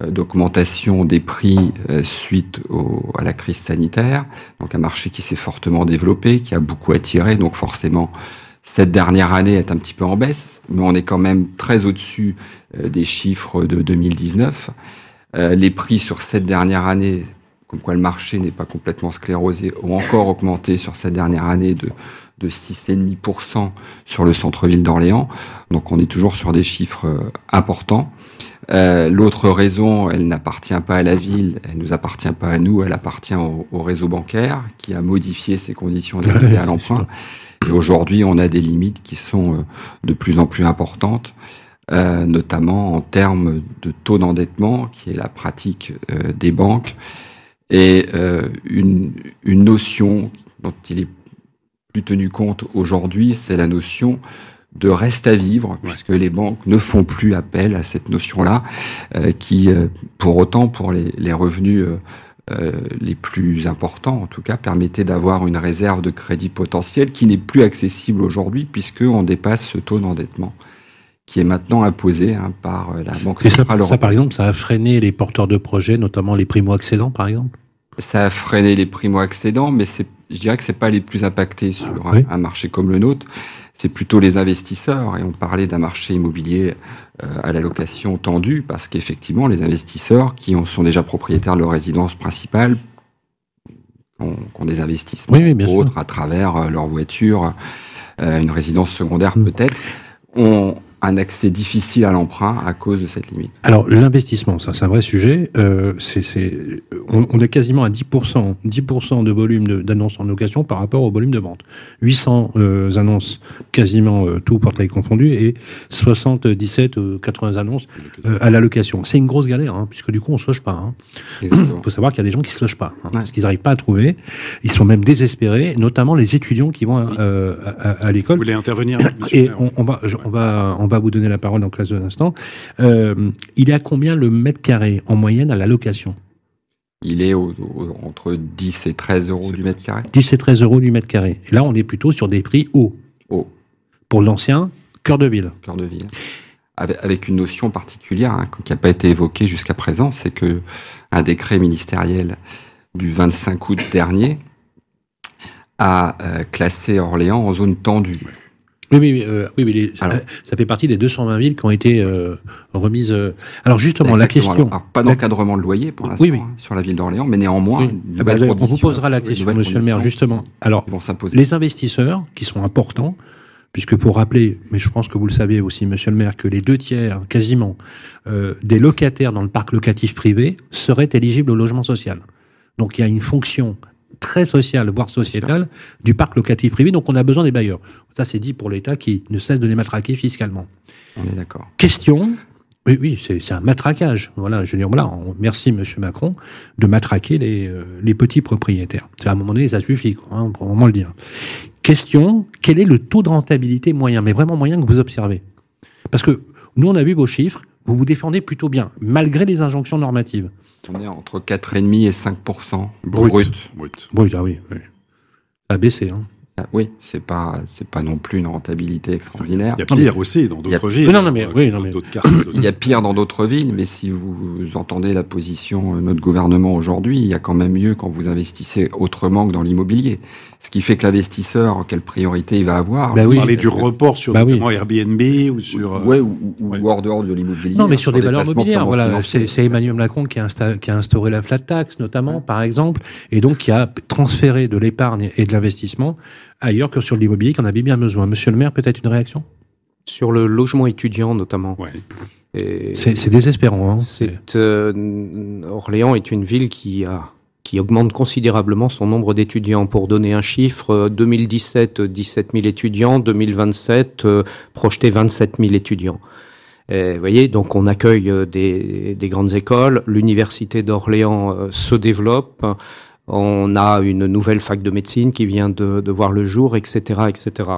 d'augmentation des prix euh, suite au- à la crise sanitaire, donc un marché qui s'est fortement développé, qui a beaucoup attiré, donc forcément cette dernière année est un petit peu en baisse, mais on est quand même très au-dessus euh, des chiffres de 2019. Euh, les prix sur cette dernière année, comme quoi le marché n'est pas complètement sclérosé, ont encore augmenté sur cette dernière année de, de 6,5% sur le centre-ville d'Orléans. Donc on est toujours sur des chiffres euh, importants. Euh, L'autre raison, elle n'appartient pas à la ville, elle nous appartient pas à nous, elle appartient au, au réseau bancaire qui a modifié ses conditions (laughs) d'accès à l'emprunt. Et aujourd'hui, on a des limites qui sont euh, de plus en plus importantes, euh, notamment en termes de taux d'endettement, qui est la pratique euh, des banques, et euh, une, une notion dont il est plus tenu compte aujourd'hui, c'est la notion de reste à vivre, puisque les banques ne font plus appel à cette notion-là, euh, qui, euh, pour autant, pour les, les revenus euh, euh, les plus importants, en tout cas, permettaient d'avoir une réserve de crédit potentiel qui n'est plus accessible aujourd'hui puisqu'on dépasse ce taux d'endettement qui est maintenant imposé hein, par euh, la Banque Et ça, centrale ça, européenne. par exemple, ça a freiné les porteurs de projets, notamment les primo-accédants, par exemple? Ça a freiné les primo-accédants, mais c'est, je dirais que c'est pas les plus impactés sur un, Oui. un marché comme le nôtre. C'est plutôt les investisseurs. Et on parlait d'un marché immobilier euh, à la location tendue, parce qu'effectivement, les investisseurs qui ont- sont déjà propriétaires de leur résidence principale ont, ont des investissements Oui, oui, bien sûr. autres à travers euh, leur voiture, euh, une résidence secondaire Mm. peut-être, ont un accès difficile à l'emprunt à cause de cette limite. Alors, l'investissement, ça, c'est un vrai sujet. Euh, c'est, c'est, on, on est quasiment à 10%, 10% de volume d'annonces en location par rapport au volume de vente. 800 euh, annonces, quasiment euh, tout portail confondu, et 77 ou 80 annonces euh, à la location. C'est une grosse galère, hein, puisque du coup, on se loge pas. Hein. Il faut savoir qu'il y a des gens qui se logent pas, hein, Ouais. parce qu'ils n'arrivent pas à trouver. Ils sont même désespérés, notamment les étudiants qui vont euh, à, à- à l'école. Vous voulez intervenir monsieur Et on, on va, je- on va, on va vous donner la parole dans quelques instants. Euh, il est à combien le mètre carré en moyenne à la location? Il est au- au- entre 10 et 13 euros du mètre carré. 10 et 13 euros du mètre carré. Et là, on est plutôt sur des prix hauts. Haut. Pour l'ancien cœur de ville. cœur de ville. Avec, avec une notion particulière hein, qui n'a pas été évoquée jusqu'à présent, c'est que un décret ministériel du 25 août dernier a euh, classé Orléans en zone tendue. Oui, oui, oui, euh, oui, oui, les- Alors. euh, ça fait partie des 220 villes qui ont été euh, remises. euh. Alors justement, la question. Alors, pas d'encadrement de loyer pour l'instant Oui, oui. hein, sur la ville d'Orléans, mais néanmoins, Oui. Ah bah, on vous posera la question, Monsieur le maire, justement. Alors, les investisseurs, qui sont importants, puisque pour rappeler, mais je pense que vous le savez aussi, Monsieur le maire, que les deux tiers, quasiment, des locataires dans le parc locatif privé seraient éligibles au logement social. Donc il y a une fonction très sociale, voire sociétale, du parc locatif privé. Donc on a besoin des bailleurs. Ça c'est dit pour l'État qui ne cesse de les matraquer fiscalement. On est d'accord. Question. Oui, oui, c'est un matraquage. Voilà, je veux dire, voilà, on- merci Monsieur Macron de matraquer les, euh, les petits propriétaires. C'est à un moment donné, ça suffit, quoi, hein, pour vraiment le dire. Question, quel est le taux de rentabilité moyen, mais vraiment moyen que vous observez? Parce que nous, on a vu vos chiffres, vous vous défendez plutôt bien, malgré les injonctions normatives. On est entre 4,5 et 5 Brut. brut. Brut. Ah oui, oui. Ça a baissé. Hein. Ah, Oui, c'est pas c'est pas non plus une rentabilité extraordinaire. Il y a pire aussi dans d'autres villes. Non, non, mais- euh, oui, non, mais- Il y a pire dans d'autres villes, mais si vous entendez la position de notre gouvernement aujourd'hui, il y a quand même mieux quand vous investissez autrement que dans l'immobilier. Ce qui fait que l'investisseur, quelle priorité il va avoir? Bah Vous oui. parlez du report sur Bah oui. notamment Airbnb ou sur. euh, Ouais, ou, ou Ouais. hors dehors de l'immobilier. Non, mais sur des valeurs mobilières. Voilà, c'est Emmanuel Macron qui a, insta- qui a instauré la flat tax, notamment, par exemple, et donc qui a transféré de l'épargne et de l'investissement ailleurs que sur l'immobilier qu'on avait bien besoin. Monsieur le maire, peut-être une réaction? Sur le logement étudiant notamment. Ouais. C'est désespérant. Hein. euh, Orléans est une ville qui a qui augmente considérablement son nombre d'étudiants. Pour donner un chiffre, euh, 2017, euh, 17 000 étudiants, 2027, euh, projeté 27 000 étudiants. Et, vous voyez, donc on accueille euh, des, des grandes écoles, l'université d'Orléans euh, se développe, on a une nouvelle fac de médecine qui vient de, de voir le jour, etc., etc.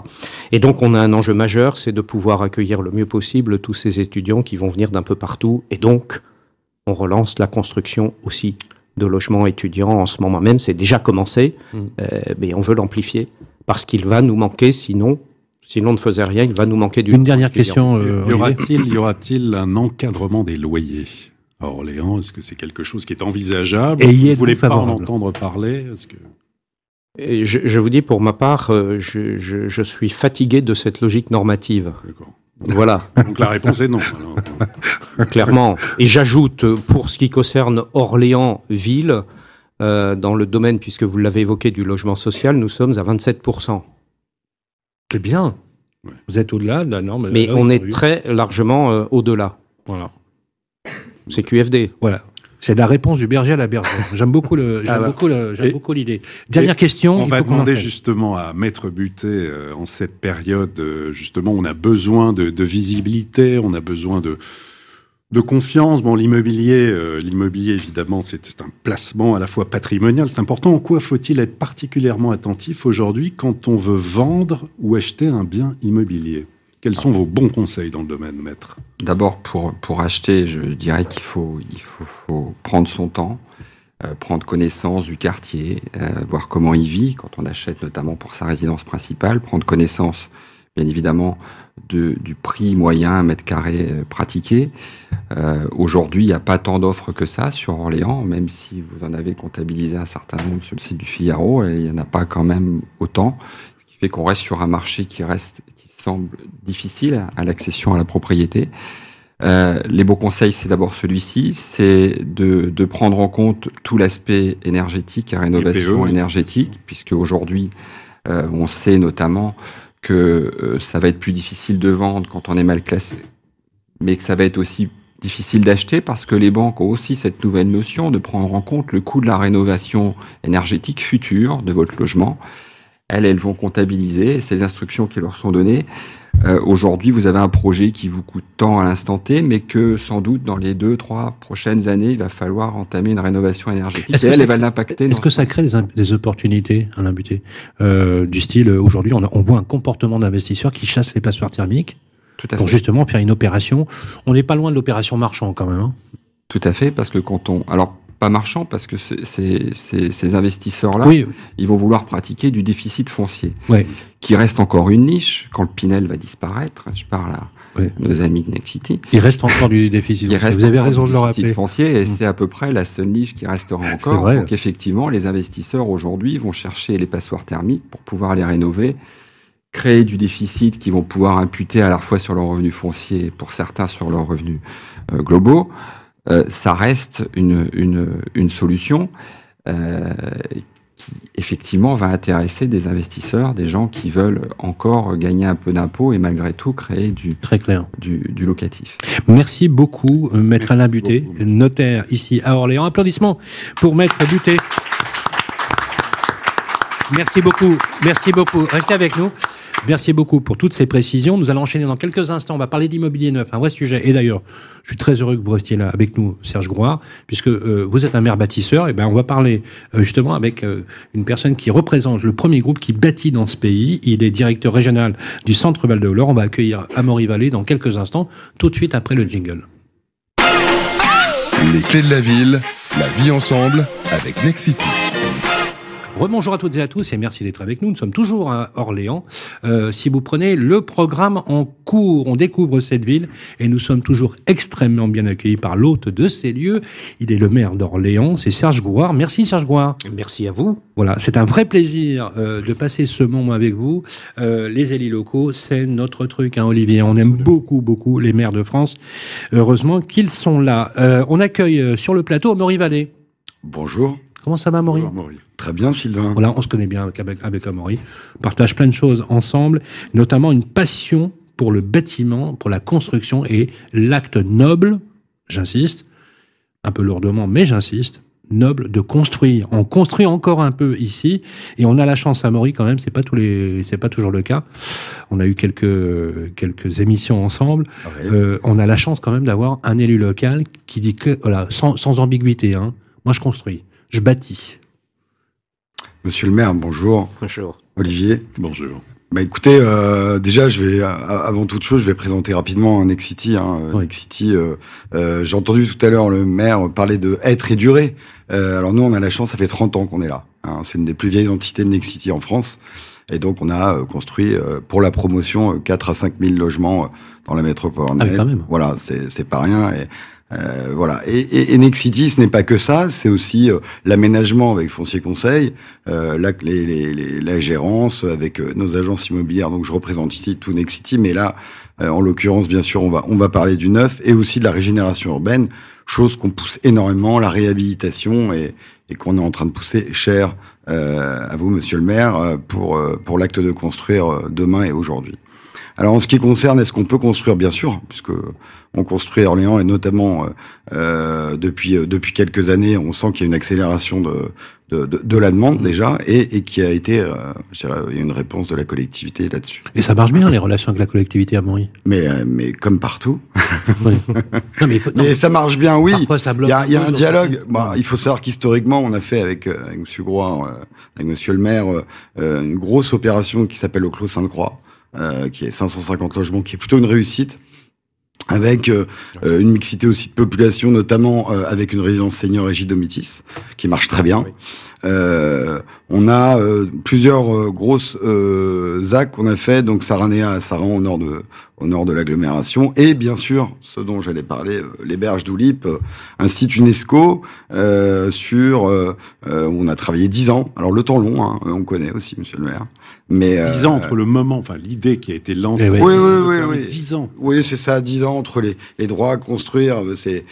Et donc on a un enjeu majeur, c'est de pouvoir accueillir le mieux possible tous ces étudiants qui vont venir d'un peu partout, et donc on relance la construction aussi de logements étudiants en ce moment même. C'est déjà commencé, Mm. euh, mais on veut l'amplifier parce qu'il va nous manquer, sinon, si l'on ne faisait rien, il va nous manquer du. Une dernière question. euh, Y aura-t-il y aura-t-il un encadrement des loyers? À Orléans Est-ce que c'est quelque chose qui est envisageable? Et y Vous ne voulez pas en entendre parler? Est-ce que... Et je, je vous dis, pour ma part, euh, je, je- je suis fatigué de cette logique normative. D'accord. Voilà. (laughs) Donc la réponse est non. (laughs) Clairement. Et j'ajoute, pour ce qui concerne Orléans-Ville, euh, dans le domaine, puisque vous l'avez évoqué, du logement social, nous sommes à 27%. C'est bien. Ouais. Vous êtes au-delà de la norme. Mais Là, on est très largement euh, au-delà. Voilà. C'est QFD. Voilà. C'est la réponse du berger à la bergère. (laughs) J'aime beaucoup le, j'aime Ah bah. beaucoup le, j'aime beaucoup l'idée. Dernière question. On va demander justement à Maître Buté, euh, en cette période, euh, justement, on a besoin de, de visibilité, on a besoin de, de confiance. Bon, l'immobilier, euh, l'immobilier évidemment, c'est c'est un placement à la fois patrimonial. C'est important. En quoi faut-il être particulièrement attentif aujourd'hui quand on veut vendre ou acheter un bien immobilier? Quels sont vos bons conseils dans le domaine, Maître? D'abord, pour, pour acheter, je dirais qu'il faut, il faut, prendre son temps, euh, prendre connaissance du quartier, euh, voir comment il vit quand on achète notamment pour sa résidence principale, prendre connaissance bien évidemment de, du prix moyen mètre carré euh, pratiqué. Aujourd'hui, il n'y a pas tant d'offres que ça sur Orléans, même si vous en avez comptabilisé un certain nombre sur le site du Figaro, il n'y en a pas quand même autant, ce qui fait qu'on reste sur un marché qui reste, semble difficile à l'accession à la propriété. Euh, les beaux conseils, c'est d'abord celui-ci, c'est de, de, prendre en compte tout l'aspect énergétique et rénovation IPE, énergétique, puisque aujourd'hui, euh, on sait notamment que euh, ça va être plus difficile de vendre quand on est mal classé, mais que ça va être aussi difficile d'acheter parce que les banques ont aussi cette nouvelle notion de prendre en compte le coût de la rénovation énergétique future de votre logement. Elles, elles vont comptabiliser ces instructions qui leur sont données euh, Aujourd'hui, vous avez un projet qui vous coûte tant à l'instant T, mais que sans doute dans les deux, trois prochaines années, il va falloir entamer une rénovation énergétique. Est-ce que elle, ça- va l'impacter. Est-ce que ça crée des, opportunités, Alain Buté euh, Du style, aujourd'hui, on, voit un comportement d'investisseurs qui chassent les passoires thermiques Tout à pour fait. justement faire une opération. On n'est pas loin de l'opération marchand quand même. hein. Tout à fait, parce que quand on, alors pas marchand, parce que c'est- ces investisseurs-là, Oui, ils vont vouloir pratiquer du déficit foncier, Ouais. qui reste encore une niche quand le Pinel va disparaître. Je parle à nos amis de Nexity. il reste encore du (laughs) déficit. Foncier. Vous avez raison du de le déficit rappeler. foncier et Mm. c'est à peu près la seule niche qui restera encore. vrai. Donc effectivement, les investisseurs aujourd'hui vont chercher les passoires thermiques pour pouvoir les rénover, créer du déficit qu'ils vont pouvoir imputer à la fois sur leurs revenus fonciers et pour certains sur leurs revenus euh, globaux. Euh, ça reste une, une, une solution euh, qui effectivement va intéresser des investisseurs, des gens qui veulent encore gagner un peu d'impôts et malgré tout créer du, Très clair. du, du locatif. Merci beaucoup, euh, Maître Merci Alain Buté, beaucoup. notaire ici à Orléans. Applaudissements pour Maître Buté. Merci beaucoup, merci beaucoup. Restez avec nous. Merci beaucoup pour toutes ces précisions. Nous allons enchaîner dans quelques instants. On va parler d'immobilier neuf, un vrai sujet. Et d'ailleurs, je suis très heureux que vous restiez là avec nous, Serge Grouard, puisque euh, vous êtes un maire bâtisseur. Et ben, on va parler euh, justement avec euh, une personne qui représente le premier groupe qui bâtit dans ce pays. Il est directeur régional du Centre Val de Loire. On va accueillir Amaury Vallée dans quelques instants, tout de suite après le jingle. Les clés de la ville, la vie ensemble avec Nexity. Rebonjour à toutes et à tous et merci d'être avec nous. Nous sommes toujours à Orléans. Euh, si vous prenez le programme en cours, on découvre cette ville et nous sommes toujours extrêmement bien accueillis par l'hôte de ces lieux. Il est le maire d'Orléans, c'est Serge Gouard. Merci Serge Gouard. Merci à vous. Voilà, c'est un vrai plaisir euh, de passer ce moment avec vous. Euh, les élus locaux, c'est notre truc, hein, Olivier. On aime beaucoup, beaucoup les maires de France. Heureusement qu'ils sont là. Euh, on accueille sur le plateau Amaury Vallée. Bonjour. Comment ça va, Maury. Très bien, Sylvain. Voilà, on se connaît bien avec, avec, avec Amaury. On partage plein de choses ensemble, notamment une passion pour le bâtiment, pour la construction et l'acte noble, j'insiste, un peu lourdement, mais j'insiste, noble de construire. On construit encore un peu ici et on a la chance à Maury quand même, c'est pas tous les c'est pas toujours le cas. On a eu quelques quelques émissions ensemble. Ouais. Euh, on a la chance quand même d'avoir un élu local qui dit que voilà, sans, sans ambiguïté hein. Moi je construis, je bâtis. Monsieur le maire, bonjour. Bonjour. Olivier. Bonjour. Bah écoutez, euh, déjà, je vais, avant toute chose, je vais présenter rapidement Nexity. Hein. Euh, Oui. Nexity, euh, euh, j'ai entendu tout à l'heure le maire parler de être et durer. Euh, alors nous, on a la chance, ça fait 30 ans qu'on est là. hein. C'est une des plus vieilles entités de Nexity en France. Et donc, on a euh, construit euh, pour la promotion euh, 4 à 5 000 logements euh, dans la métropole Ah quand même. Voilà, c'est c'est pas rien. Et, euh, voilà. Et, et, et Nexity, ce n'est pas que ça, c'est aussi euh, l'aménagement avec Foncier Conseil, euh, la, les, les, les- la gérance avec euh, nos agences immobilières. Donc je représente ici tout Nexity, mais là, euh, en l'occurrence, bien sûr, on va on va parler du neuf et aussi de la régénération urbaine, chose qu'on pousse énormément, la réhabilitation et, et qu'on est en train de pousser cher euh, à vous, Monsieur le Maire, pour pour l'acte de construire demain et aujourd'hui. Alors en ce qui concerne, est-ce qu'on peut construire? Bien sûr, puisque on construit Orléans et notamment euh, euh, depuis euh, depuis quelques années, on sent qu'il y a une accélération de de, de, de la demande déjà et, et qui a été, euh, je dirais, il y a une réponse de la collectivité là-dessus. Et ça marche bien les relations avec la collectivité à Maury. Mais euh, mais comme partout. Oui. non mais, il faut- non, Mais ça marche bien, oui. ça Il y a, il y a un dialogue. Bon, il faut savoir qu'historiquement, on a fait avec, avec Monsieur euh, avec Monsieur le maire, une grosse opération qui s'appelle le Clos Sainte-Croix, qui est 550 logements, qui est plutôt une réussite. avec euh, euh, une mixité aussi de population, notamment euh, avec une résidence senior Domitis, qui marche très bien. on a plusieurs grosses ZAC qu'on a fait, donc Saranea à Saran au nord de au nord de l'agglomération, et bien sûr, ce dont j'allais parler, les berges d'Oulip, un site UNESCO sur on a travaillé dix ans. Alors le temps long, hein, on connaît aussi, Monsieur le Maire. Mais dix ans entre le moment, enfin l'idée qui a été lancée. Oui, oui, oui, oui, Dix ans. Oui, c'est ça, dix ans entre les, les droits à construire. C'est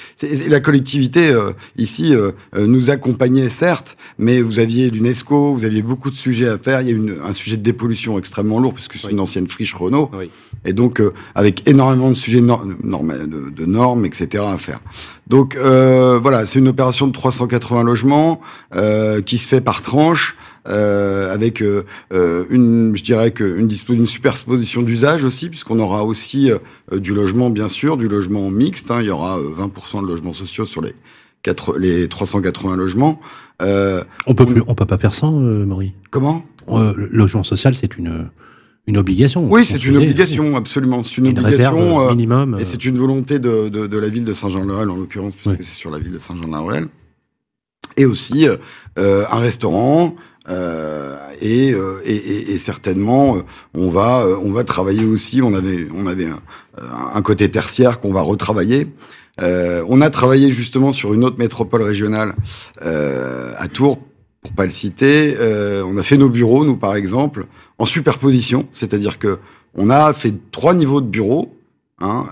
la collectivité euh, ici euh, euh, nous accompagnait certes, mais vous aviez l'UNESCO, vous aviez beaucoup de sujets à faire. Il y a une, un sujet de dépollution extrêmement lourd puisque c'est une ancienne friche Renault, et donc avec énormément de sujets normes, de, de, normes, etc. à faire. Donc voilà, c'est une opération de 380 logements qui se fait par tranche. Euh, avec euh, euh, une, je dirais que une, superposition d'usage aussi, puisqu'on aura aussi du logement bien sûr, du logement mixte. Hein, il y aura 20% de logements sociaux sur les 4, les 380 logements. on peut plus, on peut pas faire sans, Maurice. Comment? Le logement social, c'est une une obligation. Oui, c'est une obligation, absolument. C'est une, une obligation minimum. Et c'est une volonté de, de, de, la ville de Saint-Jean-le-Ruel, en l'occurrence, puisque c'est sur la ville de Saint-Jean-le-Ruel. Et aussi un restaurant, et, euh, et, certainement, euh, on va, on va travailler aussi. On avait, on avait un, côté tertiaire qu'on va retravailler. Euh, on a travaillé justement sur une autre métropole régionale euh, à Tours, pour pas le citer. Euh, on a fait nos bureaux, nous par exemple, en superposition, c'est-à-dire que on a fait trois niveaux de bureaux, hein,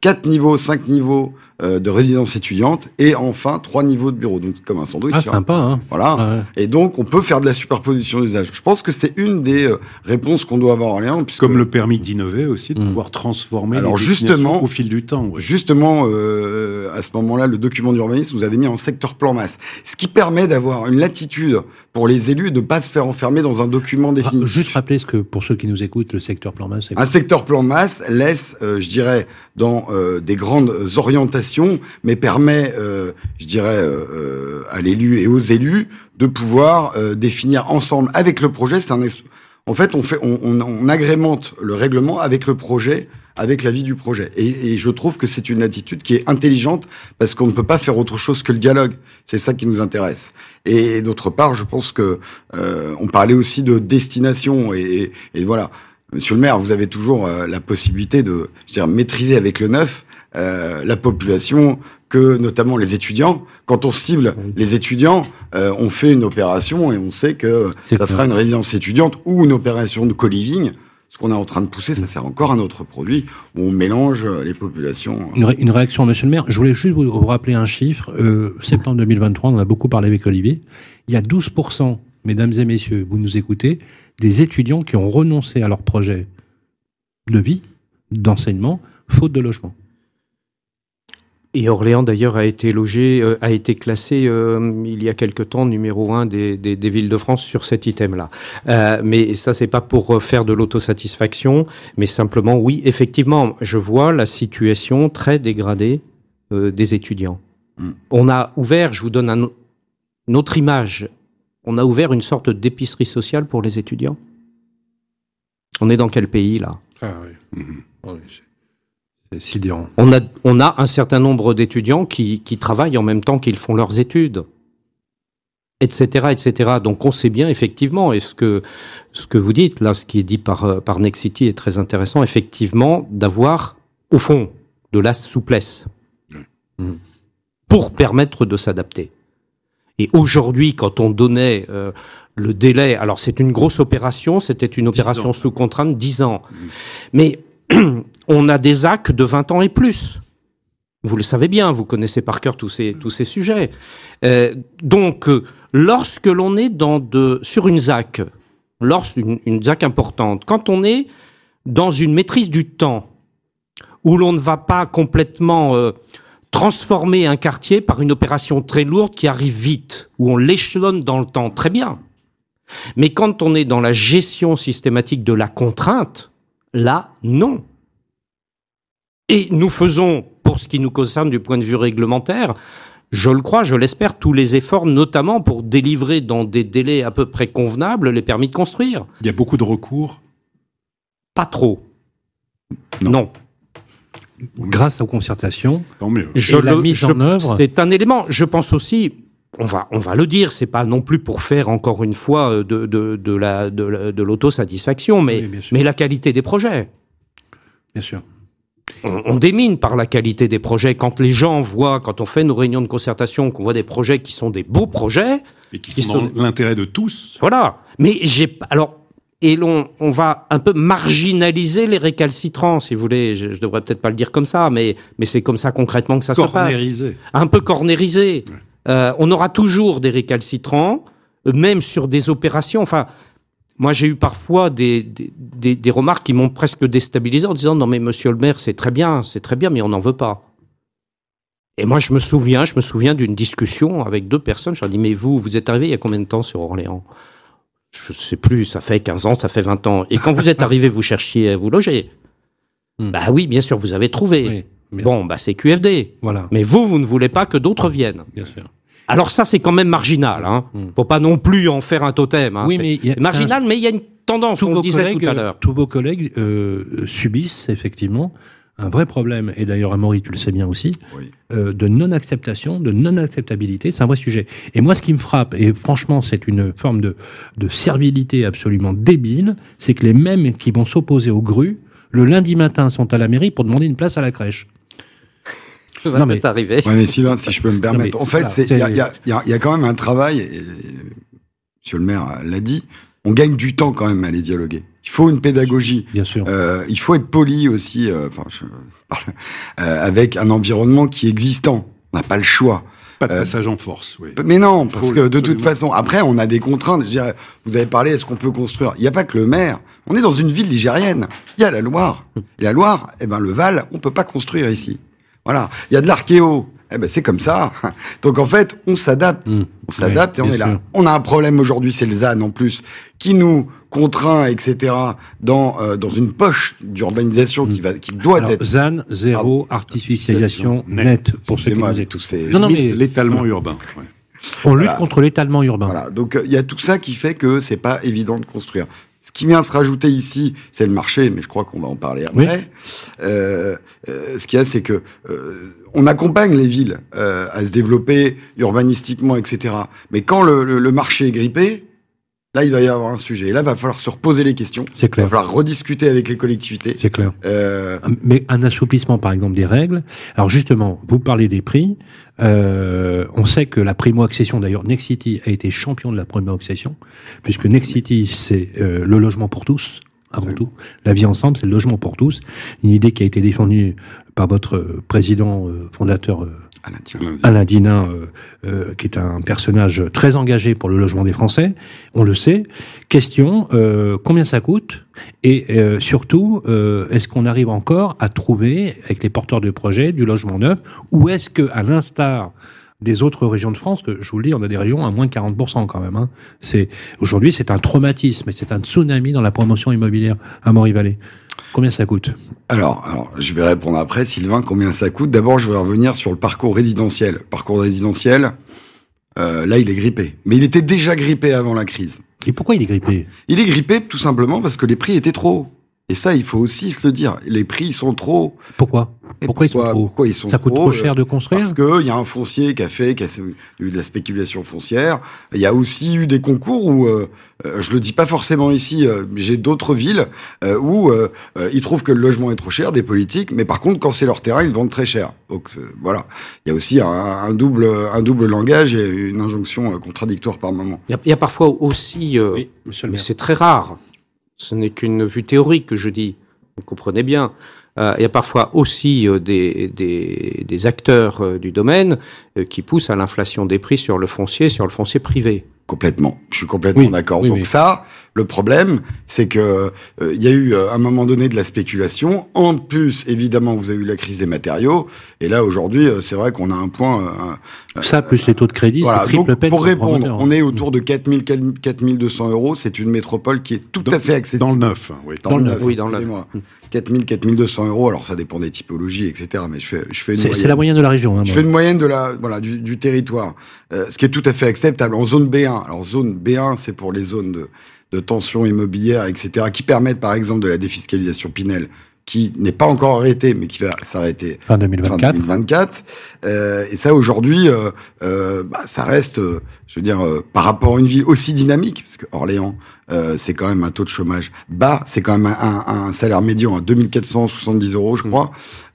quatre niveaux, cinq niveaux euh, de résidence étudiante et enfin trois niveaux de bureau, donc comme un sandwich. Ah, sympa, hein Voilà. Et donc on peut faire de la superposition d'usage. Je pense que c'est une des euh, réponses qu'on doit avoir en Orléans. Puisque... Comme le permis d'innover aussi, de mm. pouvoir transformer Alors, les justement, au fil du temps. Justement, euh, à ce moment-là, le document d'urbanisme vous avez mis en secteur plan masse, ce qui permet d'avoir une latitude pour les élus de ne pas se faire enfermer dans un document définitif. juste rappeler ce que pour ceux qui nous écoutent, le secteur plan masse. Un secteur plan masse laisse, je dirais, dans des grandes orientations mais permet, euh, je dirais, euh, euh, à l'élu et aux élus de pouvoir définir ensemble avec le projet. C'est en fait, on agrémente le règlement avec le projet, avec la vie du projet. Et, je trouve que c'est une attitude qui est intelligente parce qu'on ne peut pas faire autre chose que le dialogue. C'est ça qui nous intéresse. Et, d'autre part, je pense que on parlait aussi de destination et, voilà. Monsieur le maire, vous avez toujours la possibilité de, je dire, maîtriser avec le neuf euh, la population que notamment les étudiants. Quand on cible les étudiants, euh, on fait une opération et on sait que ça sera une résidence étudiante ou une opération de co-living. Ce qu'on est en train de pousser, ça sert encore à un autre produit où on mélange les populations. Une, réaction, Monsieur le Maire. Je voulais juste vous, rappeler un chiffre. Euh, septembre 2023, on en a beaucoup parlé avec Olivier. Il y a 12%, mesdames et messieurs, vous nous écoutez, des étudiants qui ont renoncé à leur projet de vie, d'enseignement, faute de logement. Et Orléans d'ailleurs a été logé, euh, a été classé euh, il y a quelque temps numéro un des, des, des villes de France sur cet item-là. Euh, mais ça c'est pas pour faire de l'autosatisfaction, mais simplement oui, effectivement, je vois la situation très dégradée euh, des étudiants. Mm. On a ouvert, je vous donne un, une autre image, on a ouvert une sorte d'épicerie sociale pour les étudiants. On est dans quel pays là? Ah, oui. Mm-hmm. C'est sidérant. On a, on a un certain nombre d'étudiants qui, qui travaillent en même temps qu'ils font leurs études etc., etc. Donc on sait bien effectivement, et ce que ce que vous dites là, ce qui est dit par par Nexity est très intéressant, effectivement, d'avoir au fond de la souplesse mmh. pour permettre de s'adapter. Et aujourd'hui, quand on donnait euh, le délai, alors c'est une grosse opération, c'était une opération sous contrainte, 10 ans, mmh. mais (clears throat) on a des actes de 20 ans et plus. Vous le savez bien, vous connaissez par cœur tous ces, tous ces sujets. Euh, donc, euh, lorsque l'on est sur une ZAC, lorsqu'une une ZAC importante, quand on est dans une maîtrise du temps, où l'on ne va pas complètement euh, transformer un quartier par une opération très lourde qui arrive vite, où on l'échelonne dans le temps, très bien. Mais quand on est dans la gestion systématique de la contrainte, Là, non. Et nous faisons, pour ce qui nous concerne du point de vue réglementaire, je le crois, je l'espère, tous les efforts, notamment pour délivrer dans des délais à peu près convenables les permis de construire. Il y a beaucoup de recours Pas trop. Non. grâce aux concertations Tant mieux. et la le- mise je- en œuvre. C'est un élément. Je pense aussi. On va, on va le dire, c'est pas non plus pour faire encore une fois euh, de, de, de la, de, la- de l'autosatisfaction, mais, Oui, mais la qualité des projets. Bien sûr. On, on démine par la qualité des projets. Quand les gens voient, quand on fait nos réunions de concertation, qu'on voit des projets qui sont des beaux projets, Et qui Qui sont l'intérêt de tous. voilà. Mais j'ai alors et l'on on va un peu marginaliser les récalcitrants, si vous voulez. Je, je devrais peut-être pas le dire comme ça, mais mais c'est comme ça concrètement que ça se passe. Cornérisé. un peu cornérisé. Euh, on aura toujours des récalcitrants, euh, même sur des opérations. Enfin, moi, j'ai eu parfois des, des, des- des remarques qui m'ont presque déstabilisé en disant non mais Monsieur le Maire, c'est très bien, c'est très bien, mais on n'en veut pas. Et moi, je me souviens, je me souviens d'une discussion avec deux personnes. Je leur dis mais vous, vous êtes arrivé il y a combien de temps sur Orléans? Je sais plus. Ça fait 15 ans, ça fait 20 ans. Et quand vous êtes arrivé, vous cherchiez à vous loger? Hmm. Bah oui, bien sûr, vous avez trouvé. Oui, Bon, bah c'est QFD. Voilà, Mais vous, vous ne voulez pas que d'autres viennent. bien sûr. Alors ça, c'est quand même marginal. Hein. Mm. Faut pas non plus en faire un totem. Hein. Oui, mais il y a- marginal, mais il y a une tendance. tous On vos le disait collègues, tout à l'heure. tous vos collègues euh, subissent effectivement un vrai problème, et d'ailleurs Amaury, tu le sais bien aussi, Oui. euh, de non-acceptation, de non-acceptabilité, c'est un vrai sujet. Et moi, ce qui me frappe, et franchement, c'est une forme de, de servilité absolument débile, c'est que les mêmes qui vont s'opposer aux grues, le lundi matin, sont à la mairie pour demander une place à la crèche. Ça non, peut mais- arriver. Ouais, mais Sylvain, si je peux me permettre. mais en fait, il y, a- c'est- il y a- il y a- il y a quand même un travail, et Monsieur le maire l'a dit, on gagne du temps quand même à aller dialoguer. Il faut une pédagogie. Bien sûr. Euh, il faut être poli aussi, euh, enfin, je parle, euh, avec un environnement qui est existant. On n'a pas le choix. Pas de Euh, passage en force, oui. Mais non, parce Faut que de toute façon, après, on a des contraintes. Je dirais, vous avez parlé, est-ce qu'on peut construire? Il n'y a pas que le maire. On est dans une ville ligérienne. Il y a la Loire. Et la Loire, eh ben, le Val, on peut pas construire ici. Voilà. Il y a de l'archéo. Eh ben, c'est comme ça. (laughs) Donc, en fait, on s'adapte. Mmh. On s'adapte Oui, et on est là. sûr. On a un problème aujourd'hui, c'est le ZAN en plus, qui nous contraint, etc., dans, euh, dans une poche d'urbanisation qui va, qui doit. Alors, être. ZAN, zéro artificialisation nette, pour ceux qui nous écoutent. tous ces- Non, non, mais L'étalement urbain. ouais. on lutte Voilà. contre l'étalement urbain. Voilà. Donc euh, il y a tout ça qui fait que c'est pas évident de construire. Ce qui vient se rajouter ici, c'est le marché, mais je crois qu'on va en parler après. Euh, euh, ce qu'il y a, c'est que euh, on accompagne les villes à se développer urbanistiquement, etc. Mais quand le, le- le marché est grippé, là, il va y avoir un sujet. Et là, il va falloir se reposer les questions. C'est Il va clair. falloir rediscuter avec les collectivités. C'est clair. Mais un assouplissement, par exemple, des règles. Alors justement, vous parlez des prix. Euh, on sait que la primo-accession, d'ailleurs, Nexity a été champion de la primo-accession, puisque Nexity, c'est euh, le logement pour tous, avant tout. La vie ensemble, c'est le logement pour tous. Une idée qui a été défendue par votre président euh, fondateur euh, Alain, Dinin, euh, euh, qui est un personnage très engagé pour le logement des Français, on le sait. Question, euh, combien ça coûte? Et euh, surtout, est-ce qu'on arrive encore à trouver, avec les porteurs de projets, du logement neuf? Ou est-ce que, à l'instar des autres régions de France, que je vous le dis, on a des régions à moins de 40% quand même. Hein. Aujourd'hui, c'est un traumatisme et c'est un tsunami dans la promotion immobilière à Maury-Vallée. Combien ça coûte Alors, alors, je vais répondre après, Sylvain, combien ça coûte. D'abord, je vais revenir sur le parcours résidentiel. Parcours résidentiel, euh, là, il est grippé. Mais il était déjà grippé avant la crise. Et pourquoi il est grippé? Il est grippé tout simplement parce que les prix étaient trop hauts. Et ça, il faut aussi se le dire. Les prix sont trop. Pourquoi? Pourquoi ils sont trop? pourquoi ils sont Ça coûte trop trop hauts, cher de construire? Parce qu'il y a un foncier qui a fait, qui a eu de la spéculation foncière. Il y a aussi eu des concours où, euh, euh, je le dis pas forcément ici, euh, mais j'ai d'autres villes euh, où euh, euh, ils trouvent que le logement est trop cher, des politiques, mais par contre, quand c'est leur terrain, ils le vendent très cher. Donc euh, voilà, il y a aussi un, un double, un double langage et une injonction euh, contradictoire par moment. Il y a- il y, a parfois aussi, euh, monsieur le mais c'est très rare. Ce n'est qu'une vue théorique que je dis. Vous comprenez bien. Euh, il y a parfois aussi euh, des, acteurs euh, du domaine qui poussent à l'inflation des prix sur le foncier, sur le foncier privé. Complètement. Je suis complètement Oui, d'accord. oui, Donc oui. ça, le problème, c'est que euh, il y a eu euh, à un moment donné de la spéculation. En plus, évidemment, vous avez eu la crise des matériaux. Et là, aujourd'hui, euh, c'est vrai qu'on a un point. euh, Ça, plus les taux de crédit, voilà. c'est triple Donc, peine pour répondre, promoteur. on est autour de 4000, 4200 euros. C'est une métropole qui est tout à fait accessible. Dans le neuf, oui. Dans, le neuf, oui, dans le neuf. excusez-moi. 4000, 4200 euros. Alors, ça dépend des typologies, etc. Mais je fais, je fais une C'est moyenne. c'est la moyenne de la région. Hein, Je moi. fais une moyenne de la, voilà, du, du territoire, Euh, ce qui est tout à fait acceptable. En zone B1, alors zone B1, c'est pour les zones de, de tension immobilière, etc., qui permettent, par exemple, de la défiscalisation Pinel, qui n'est pas encore arrêté, mais qui va s'arrêter fin 2024. Fin 2024. Euh, et ça, aujourd'hui, euh, euh, bah, ça reste, euh, je veux dire, euh, par rapport à une ville aussi dynamique, parce que Orléans, euh, c'est quand même un taux de chômage bas, c'est quand même un, un, un, salaire médian à 2470 euros, je crois,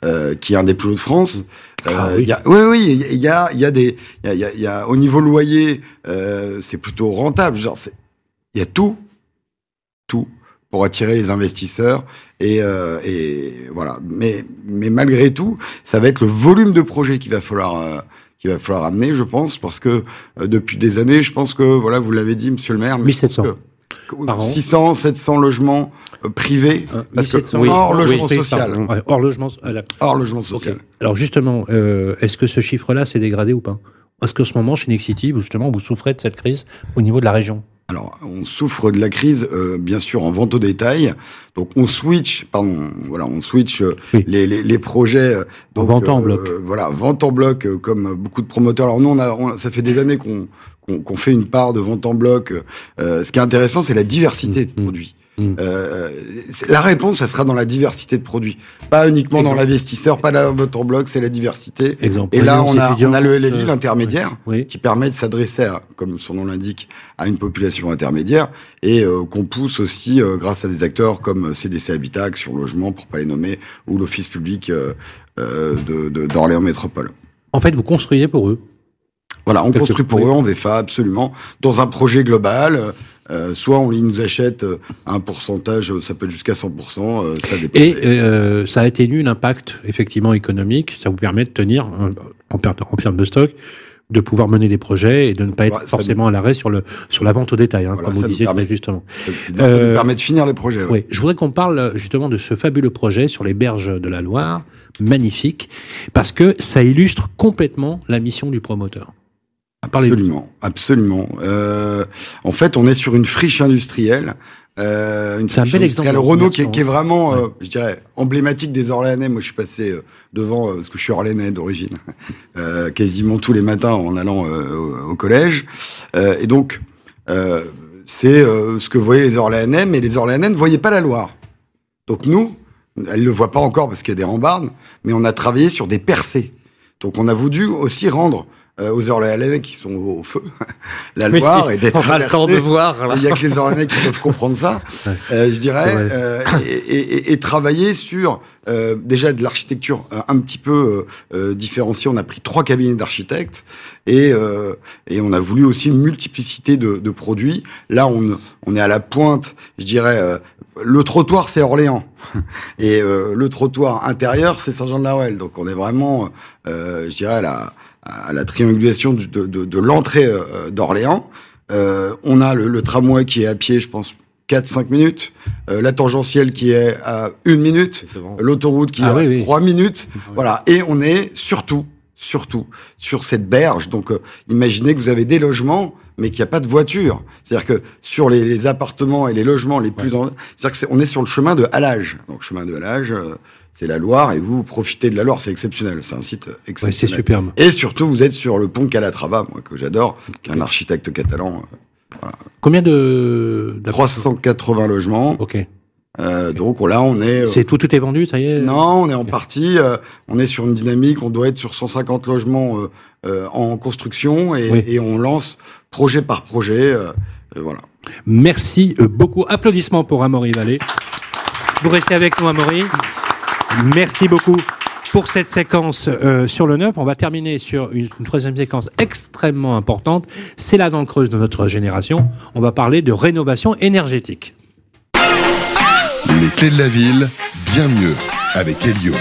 euh, qui est un des plus hauts de France. Ah oui. Y a, oui, oui, il y a, il y a des, il y a, y a, au niveau loyer, c'est plutôt rentable. Genre, il y a tout, tout pour attirer les investisseurs et, euh, et voilà. Mais, mais malgré tout, ça va être le volume de projets qu'il va falloir euh, qu'il va falloir amener, je pense, parce que euh, depuis des années, je pense que voilà, vous l'avez dit, Monsieur le Maire, 1700. Que, 600, 700 logements euh, privés, parce 1700, que, oui, hors logement oui, social. Ouais, hors logement, euh, hors logement social. Okay. Alors justement, est-ce que ce chiffre-là s'est dégradé ou pas? Est-ce qu'en ce moment, chez Nexity, justement, vous souffrez de cette crise au niveau de la région alors, on souffre de la crise, euh, bien sûr, en vente au détail. Donc, on switch, pardon, voilà, on switch euh, oui. les, les, les, projets. Donc, en vente en bloc. Euh, voilà, vente en bloc, comme beaucoup de promoteurs. Alors, nous, on a, on, ça fait des années qu'on qu'on fait une part de vente en bloc. ce qui est intéressant, c'est la diversité mmh, de produits. Mmh. Euh, la réponse, ça sera dans la diversité de produits, pas uniquement Exemple. dans l'investisseur, pas dans votre bloc, c'est la diversité. Exemple. Et là, on a, on a le LLI, euh, l'intermédiaire, oui. qui permet de s'adresser, comme son nom l'indique, à une population intermédiaire et euh, qu'on pousse aussi grâce à des acteurs comme CDC Habitat, Action Logement, pour pas les nommer, ou l'Office public d'Orléans de, Métropole. En fait, vous construisez pour eux. Voilà, on construit pour eux en VFA, absolument, dans un projet global. Euh, soit on nous achète un pourcentage, ça peut être jusqu'à 100%, euh, ça dépend. Et euh, ça a atténué l'impact effectivement économique, ça vous permet de tenir en, en termes de stock de pouvoir mener des projets et de ne pas être ouais, forcément nous... à l'arrêt sur le sur la vente au détail, hein, voilà, comme vous disiez permet, justement. Ça, ça euh, nous permet de finir les projets. Ouais. Oui, je voudrais qu'on parle justement de ce fabuleux projet sur les berges de la Loire, magnifique, parce que ça illustre complètement la mission du promoteur. Absolument, absolument. Euh, en fait, on est sur une friche industrielle. Euh, une c'est un bel exemple. Renault qui est, qui est, vraiment, ouais. euh, je dirais, emblématique des Orléanais. Moi, je suis passé euh, devant euh, parce que je suis Orléanais d'origine, (laughs) euh, quasiment tous les matins en allant au, au, collège. et donc, c'est ce que voyaient les Orléanais, mais les Orléanais ne voyaient pas la Loire. Donc nous, elles ne le voient pas encore parce qu'il y a des rambardes, mais on a travaillé sur des percées. Donc on a voulu aussi rendre euh, aux Orléanais qui sont au feu, (laughs) la Loire oui, et d'être On a le temps de voir. Là. Il y a que les Orléanais qui peuvent comprendre ça, (laughs) euh, je dirais, euh, et, et, et, travailler sur euh, déjà de l'architecture un petit peu euh, différenciée. On a pris trois cabinets d'architectes et, et on a voulu aussi une multiplicité de, de, produits. Là, on, on est à la pointe, je dirais. le trottoir, c'est Orléans. (laughs) Et le trottoir intérieur, c'est Saint-Jean-de-la-Ruelle. Donc, on est vraiment, je dirais, à la, à la triangulation de, de, de l'entrée euh, d'Orléans. Euh, on a le, le, tramway qui est à pied, je pense, 4-5 minutes. Euh, la tangentielle qui est à une minute. L'autoroute qui ah, est oui, à 3 oui. minutes. Ah, oui. Voilà. Et on est surtout, surtout, sur cette berge. Donc, euh, imaginez que vous avez des logements, mais qu'il n'y a pas de voiture. C'est-à-dire que sur les, les, appartements et les logements les plus... Ouais. C'est-à-dire qu'on est, est, sur le chemin de halage. Donc, chemin de halage c'est la Loire et vous profitez de la Loire, c'est exceptionnel, c'est un site exceptionnel. Ouais, c'est superbe. Et surtout, vous êtes sur le pont Calatrava, moi que j'adore, qui est un architecte catalan. Euh, voilà. Combien de 380 logements. Ok. Euh, okay. Donc là, on est. C'est tout, tout est vendu, ça y est? Non, on est en okay. partie. Euh, on est sur une dynamique. On doit être sur 150 logements euh, en construction et, oui. et, on lance projet par projet. voilà. Merci beaucoup. Applaudissements pour Amaury Vallée. Vous restez avec nous, Amaury. Merci beaucoup pour cette séquence euh, sur le neuf. On va terminer sur une, une troisième séquence extrêmement importante. C'est dans le creux de notre génération. On va parler de rénovation énergétique. Les clés de la ville, bien mieux avec Elio.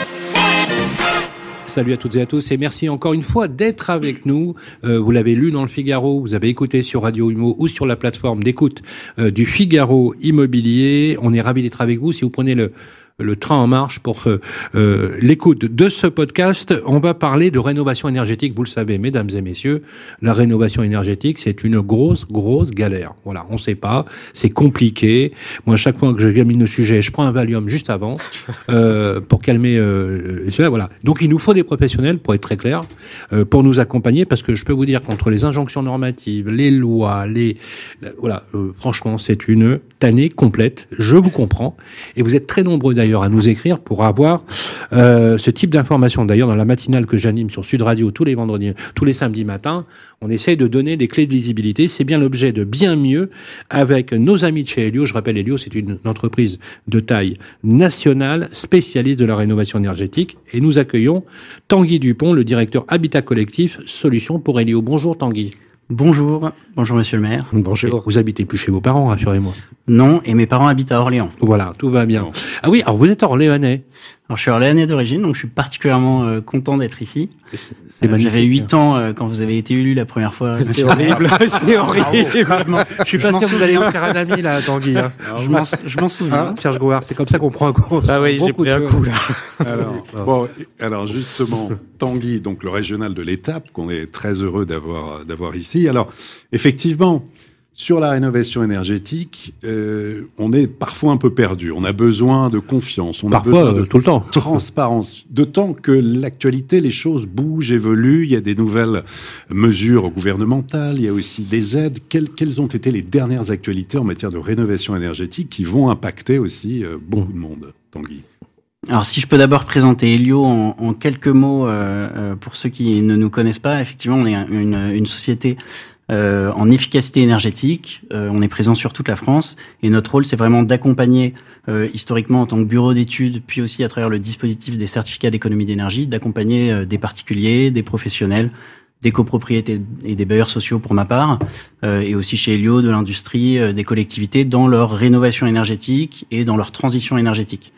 Salut à toutes et à tous et merci encore une fois d'être avec nous. Euh, vous l'avez lu dans le Figaro, vous avez écouté sur Radio Imo ou sur la plateforme d'écoute euh, du Figaro Immobilier. On est ravis d'être avec vous. Si vous prenez le le train en marche pour euh, l'écoute de ce podcast. On va parler de rénovation énergétique. Vous le savez, mesdames et messieurs, la rénovation énergétique, c'est une grosse, grosse galère. Voilà, on ne sait pas, c'est compliqué. Moi, chaque fois que je gamine le sujet, je prends un Valium juste avant euh, pour calmer euh. Voilà. Donc, il nous faut des professionnels, pour être très clair, euh, pour nous accompagner, parce que je peux vous dire qu'entre les injonctions normatives, les lois, les voilà, euh, franchement, c'est une tannée complète. Je vous comprends, et vous êtes très nombreux d'ailleurs à nous écrire pour avoir euh, ce type d'information. D'ailleurs, dans la matinale que j'anime sur Sud Radio tous les vendredis, tous les samedis matins, on essaye de donner des clés de lisibilité. C'est bien l'objet de bien mieux avec nos amis de chez Helio. Je rappelle, Helio, c'est une entreprise de taille nationale spécialiste de la rénovation énergétique. Et nous accueillons Tanguy Dupont, le directeur Habitat Collectif Solutions pour Helio. Bonjour Tanguy. Bonjour, bonjour monsieur le maire. Bonjour. Vous habitez plus chez vos parents, rassurez-moi. Non, et mes parents habitent à Orléans. Voilà, tout va bien. Ah oui, alors vous êtes orléanais. Alors je suis orléanais d'origine, donc je suis particulièrement euh, content d'être ici. Euh, J'avais 8 ans euh, quand vous avez été élu la première fois. C'était horrible. (laughs) C'était horrible. Je suis pas sûr que vous allez en faire un ami, là, Tanguy. hein. (laughs) Je m'en- je m'en souviens. Hein, Serge Gouard, c'est comme ça qu'on prend un coup. Ah oui, j'ai pris un coup, là. (laughs) Alors, bon, alors justement, Tanguy, donc le régional de l'étape, qu'on est très heureux d'avoir d'avoir ici. Alors, effectivement, sur la rénovation énergétique, euh, on est parfois un peu perdu. On a besoin de confiance, on Parfois, a besoin de euh, tout le temps. (laughs) transparence. D'autant que l'actualité, les choses bougent, évoluent. Il y a des nouvelles mesures gouvernementales. Il y a aussi des aides. Quelles, quelles ont été les dernières actualités en matière de rénovation énergétique qui vont impacter aussi euh, beaucoup de monde, Tanguy? Alors si je peux d'abord présenter Helio en, en quelques mots euh, pour ceux qui ne nous connaissent pas, effectivement on est un- une, une société euh, en efficacité énergétique, Euh, on est présent sur toute la France et notre rôle c'est vraiment d'accompagner euh, historiquement en tant que bureau d'études, puis aussi à travers le dispositif des certificats d'économie d'énergie, d'accompagner euh, des particuliers, des professionnels, des copropriétés et des bailleurs sociaux pour ma part, euh, et aussi chez Helio, de l'industrie, des collectivités dans leur rénovation énergétique et dans leur transition énergétique.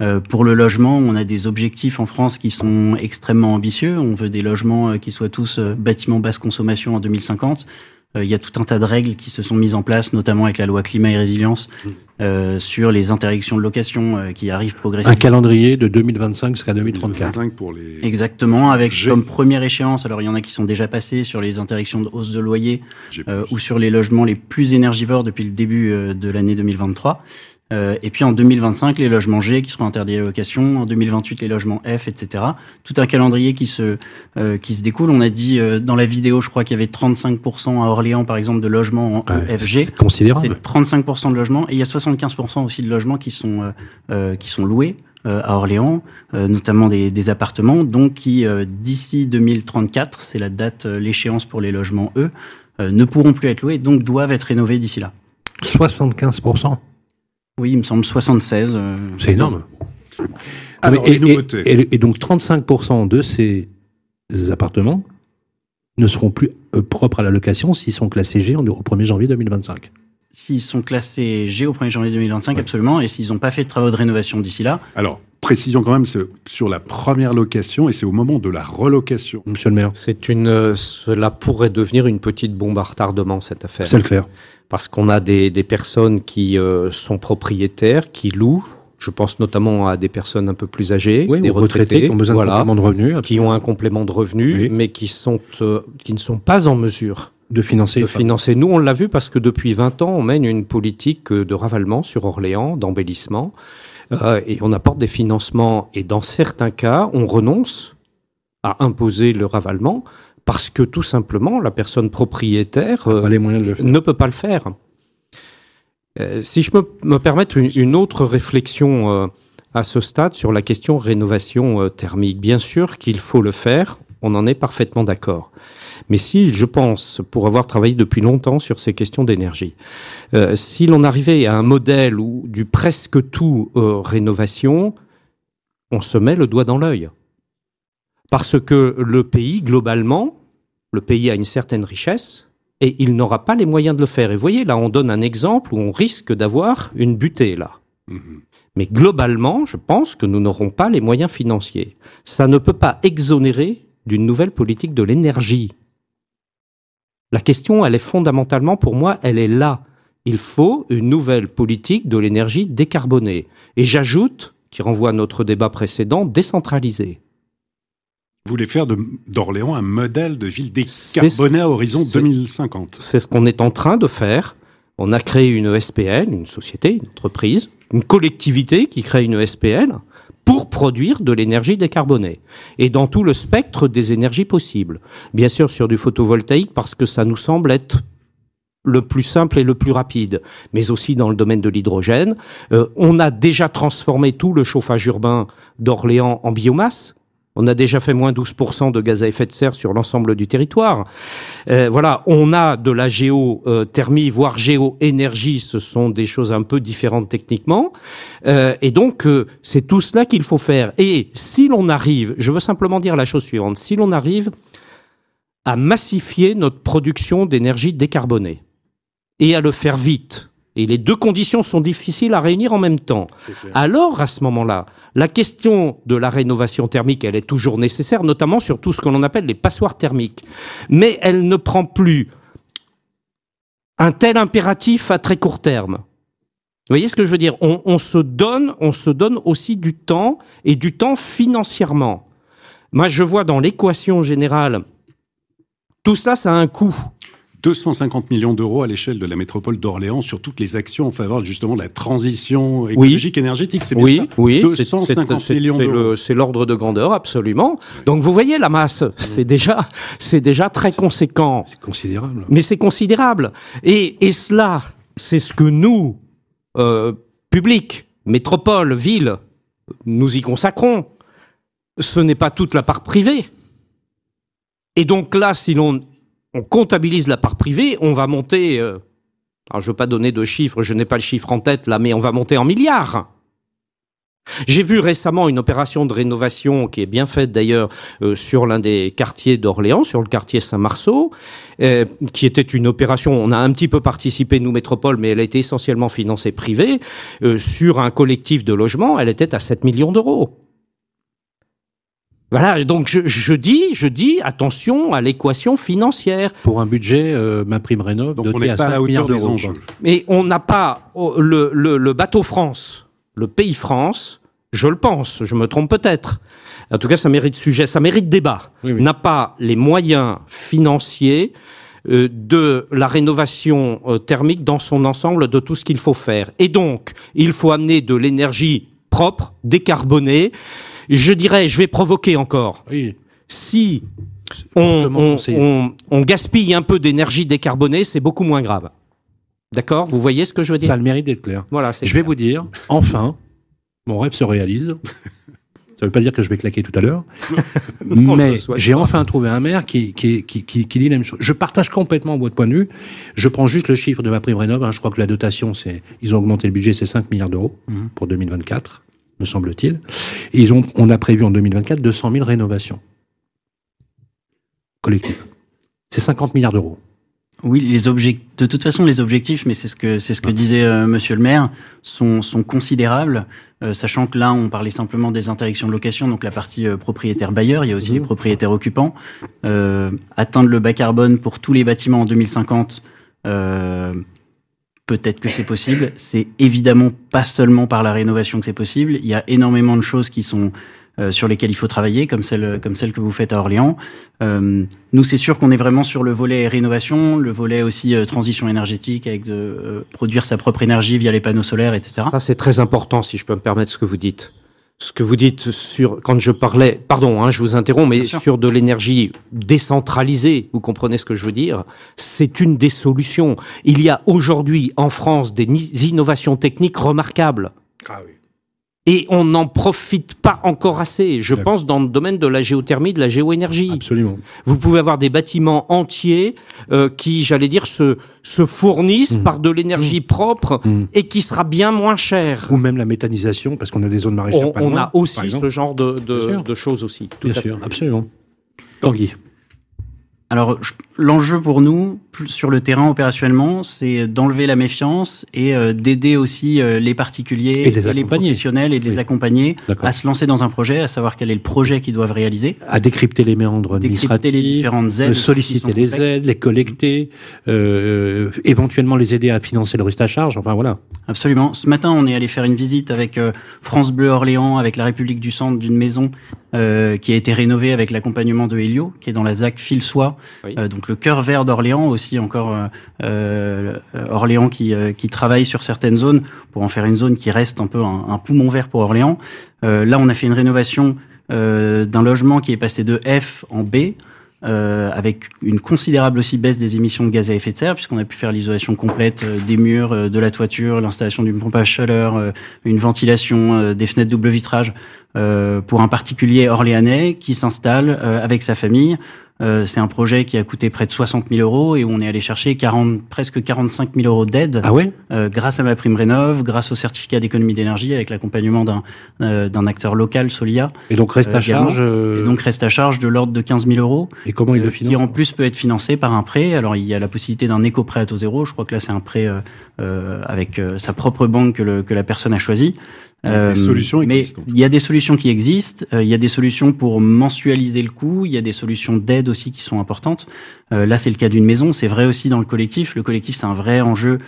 Euh, pour le logement, on a des objectifs en France qui sont extrêmement ambitieux. On veut des logements euh, qui soient tous euh, bâtiments basse consommation en 2050. Euh, il y a tout un tas de règles qui se sont mises en place, notamment avec la loi climat et résilience, euh, sur les interdictions de location euh, qui arrivent Un progressivement. calendrier de 2025 jusqu'à 2034. 2025 pour les... Exactement, avec G. comme première échéance, alors il y en a qui sont déjà passés sur les interdictions de hausse de loyer euh, ou sur les logements les plus énergivores depuis le début euh, de l'année 2023. Euh, et puis en 2025, les logements G qui seront interdits à la location, en 2028 les logements F, etc. Tout un calendrier qui se euh, qui se découle. On a dit euh, dans la vidéo, je crois qu'il y avait 35% à Orléans, par exemple, de logements en Ouais, EFG. c'est considérable. C'est 35% de logements et il y a 75% aussi de logements qui sont euh, euh, qui sont loués euh, à Orléans, euh, notamment des, des appartements, donc qui euh, d'ici 2034, c'est la date, euh, l'échéance pour les logements E, euh, ne pourront plus être loués, donc doivent être rénovés d'ici là. 75%. Oui, il me semble 76. euh, C'est énorme. Alors, et, nouveautés. et- et- et donc 35% de ces appartements ne seront plus euh, propres à la location s'ils sont classés G au 1er janvier 2025. S'ils sont classés G au 1er janvier 2025, absolument, et s'ils n'ont pas fait de travaux de rénovation d'ici là, Alors, précision quand même, c'est sur la première location et c'est au moment de la relocation. Monsieur le maire, C'est une, euh, cela pourrait devenir une petite bombe à retardement cette affaire. c'est le clair. Parce qu'on a des, des personnes qui euh, sont propriétaires, qui louent. Je pense notamment à des personnes un peu plus âgées, Oui, des retraités qui ont besoin voilà, de complément de revenus, qui ont un complément de revenus, Oui. mais qui sont euh, qui ne sont pas en mesure de financer. de financer. Nous, on l'a vu parce que depuis 20 ans, on mène une politique euh, de ravalement sur Orléans, d'embellissement, euh, et on apporte des financements. Et dans certains cas, on renonce à imposer le ravalement parce que tout simplement, la personne propriétaire euh, pas les moyens de le faire. ne peut pas le faire. Euh, si je me, me permettre une, une autre réflexion euh, à ce stade sur la question rénovation thermique, bien sûr qu'il faut le faire, on en est parfaitement d'accord. Mais si je pense, pour avoir travaillé depuis longtemps sur ces questions d'énergie, euh, si l'on arrivait à un modèle où du presque tout euh, rénovation, on se met le doigt dans l'œil. Parce que le pays, globalement, le pays a une certaine richesse, et il n'aura pas les moyens de le faire. Et vous voyez, là, on donne un exemple où on risque d'avoir une butée, là. Mhm. Mais globalement, je pense que nous n'aurons pas les moyens financiers. Ça ne peut pas exonérer d'une nouvelle politique de l'énergie. La question, elle est fondamentalement, pour moi, elle est là. Il faut une nouvelle politique de l'énergie décarbonée. Et j'ajoute, qui renvoie à notre débat précédent, décentralisée. Vous voulez faire d'Orléans un modèle de ville décarbonée à horizon c'est- 2050. C'est ce qu'on est en train de faire. On a créé une SPL, une société, une entreprise, une collectivité qui crée une SPL pour produire de l'énergie décarbonée. Et dans tout le spectre des énergies possibles. Bien sûr sur du photovoltaïque parce que ça nous semble être le plus simple et le plus rapide, mais aussi dans le domaine de l'hydrogène. Euh, on a déjà transformé tout le chauffage urbain d'Orléans en biomasse. On a déjà fait moins 12% de gaz à effet de serre sur l'ensemble du territoire. Euh, voilà, on a de la géothermie, voire géoénergie. Ce sont des choses un peu différentes techniquement. Euh, et donc, euh, c'est tout cela qu'il faut faire. Et si l'on arrive, je veux simplement dire la chose suivante, si l'on arrive à massifier notre production d'énergie décarbonée et à le faire vite, et les deux conditions sont difficiles à réunir en même temps. Alors, à ce moment-là, la question de la rénovation thermique, elle est toujours nécessaire, notamment sur tout ce que l'on appelle les passoires thermiques. Mais elle ne prend plus un tel impératif à très court terme. Vous voyez ce que je veux dire? On, on, se donne, on se donne aussi du temps et du temps financièrement. Moi, je vois dans l'équation générale, tout ça, ça a un coût. 250 millions d'euros à l'échelle de la métropole d'Orléans sur toutes les actions en faveur justement de la transition écologique oui. énergétique. C'est oui, ça oui, 250 millions d'euros. C'est l'ordre de grandeur, absolument. Donc vous voyez la masse, c'est déjà, c'est déjà très conséquent. C'est considérable. Mais c'est considérable. Et, et cela, c'est ce que nous, euh, public, métropole, ville, nous y consacrons. Ce n'est pas toute la part privée. Et donc là, si l'on on comptabilise la part privée, on va monter. Euh, alors je ne veux pas donner de chiffres, je n'ai pas le chiffre en tête là, mais on va monter en milliards. J'ai vu récemment une opération de rénovation qui est bien faite d'ailleurs euh, sur l'un des quartiers d'Orléans, sur le quartier Saint-Marceau, euh, qui était une opération, on a un petit peu participé nous métropole, mais elle a été essentiellement financée privée, euh, sur un collectif de logements, elle était à 7 millions d'euros. Voilà, donc je, je, dis, je dis attention à l'équation financière. Pour un budget, euh, ma prime rénov, donc on n'est pas à la hauteur des enjeux. Mais on n'a pas oh, le, le, le, bateau France, le pays France, je le pense, je me trompe peut-être. En tout cas, ça mérite sujet, ça mérite débat. Oui, oui. N'a pas les moyens financiers euh, de la rénovation euh, thermique dans son ensemble de tout ce qu'il faut faire. Et donc, il faut amener de l'énergie propre, décarbonée je dirais, je vais provoquer encore. Oui. Si on, on, on, on, gaspille un peu d'énergie décarbonée, c'est beaucoup moins grave. D'accord Vous voyez ce que je veux dire Ça a le mérite d'être clair. Voilà, je clair. vais vous dire, enfin, mon rêve se réalise. (laughs) Ça ne veut pas dire que je vais claquer tout à l'heure. (laughs) mais j'ai enfin trouvé un maire qui, qui, qui, qui, qui dit la même chose. Je partage complètement votre point de vue. Je prends juste le chiffre de ma prime rénov. Hein. Je crois que la dotation, c'est, ils ont augmenté le budget, c'est 5 milliards d'euros Mhm. mmh. pour 2024 me semble-t-il. Et ils ont, on a prévu en 2024 200 000 rénovations collectives. C'est 50 milliards d'euros. Oui, les objectifs. De toute façon, les objectifs, mais c'est ce que c'est ce que disait euh, Monsieur le Maire, sont sont considérables. Euh, sachant que là, on parlait simplement des interactions de location, donc la partie euh, propriétaire bailleur. Il y a aussi mmh. les propriétaires occupants. Atteindre le bas carbone pour tous les bâtiments en 2050. Peut-être que c'est possible. C'est évidemment pas seulement par la rénovation que c'est possible. Il y a énormément de choses qui sont euh, sur lesquelles il faut travailler, comme celle, que vous faites à Orléans. Euh, nous, c'est sûr qu'on est vraiment sur le volet rénovation, le volet aussi euh, transition énergétique, avec de produire sa propre énergie via les panneaux solaires, etc. Ça, c'est très important, si je peux me permettre ce que vous dites. Ce que vous dites sur quand je parlais, pardon, hein, je vous interromps, mais sur de l'énergie décentralisée, vous comprenez ce que je veux dire C'est une des solutions. Il y a aujourd'hui en France des innovations techniques remarquables. Ah oui. Et on n'en profite pas encore assez. Je pense dans le domaine de la géothermie, de la géoénergie. Absolument. Vous pouvez avoir des bâtiments entiers euh, qui, j'allais dire, se, se fournissent mmh. par de l'énergie mmh. propre mmh. et qui sera bien moins cher. Ou même la méthanisation, parce qu'on a des zones maraîchères. On, pas on loin, a aussi ce genre de, de, de choses aussi. Tout bien sûr, fait. absolument. Tanguy. Alors, l'enjeu pour nous, sur le terrain opérationnellement, c'est d'enlever la méfiance et euh, d'aider aussi euh, les particuliers et, les, et les, professionnels et de oui. les accompagner à se lancer dans un projet, à savoir quel est le projet qu'ils doivent réaliser. À décrypter les méandres décrypter les différentes aides. solliciter les complexes. aides, les collecter, euh, éventuellement les aider à financer le reste à charge, enfin voilà. Absolument. Ce matin, on est allé faire une visite avec euh, France Bleu Orléans, avec la République du Centre, d'une maison euh, qui a été rénovée avec l'accompagnement de Helio, qui est dans la ZAC Filsois, oui. euh, donc le cœur vert d'Orléans, aussi encore euh, Orléans qui, qui travaille sur certaines zones pour en faire une zone qui reste un peu un, un poumon vert pour Orléans. là, on a fait une rénovation d'un logement qui est passé de F en B. euh, avec une considérable aussi baisse des émissions de gaz à effet de serre, puisqu'on a pu faire l'isolation complète euh, des murs, euh, de la toiture, l'installation d'une pompe à chaleur, une ventilation, des fenêtres double vitrage pour un particulier orléanais qui s'installe avec sa famille. Euh, c'est un projet qui a coûté près de 60 000 euros et où on est allé chercher 40, presque 45 000 euros d'aide Ah ouais? euh, grâce à ma prime rénov, grâce au certificat d'économie d'énergie avec l'accompagnement d'un euh, d'un acteur local, Solia. Et donc reste à Euh, également. charge. euh, Et donc reste à charge de l'ordre de 15 000 euros. Et comment il le finance Qui en plus peut être financé par un prêt. Alors il y a la possibilité d'un éco-prêt à taux zéro. Je crois que là c'est un prêt avec sa propre banque que, le- que la personne a choisi. Donc, des solutions mais il y a des solutions qui existent. euh, il y a des solutions pour mensualiser le coût. Il y a des solutions d'aide aussi qui sont importantes. Euh, là c'est le cas d'une maison. C'est vrai aussi dans le collectif. Le collectif c'est un vrai enjeu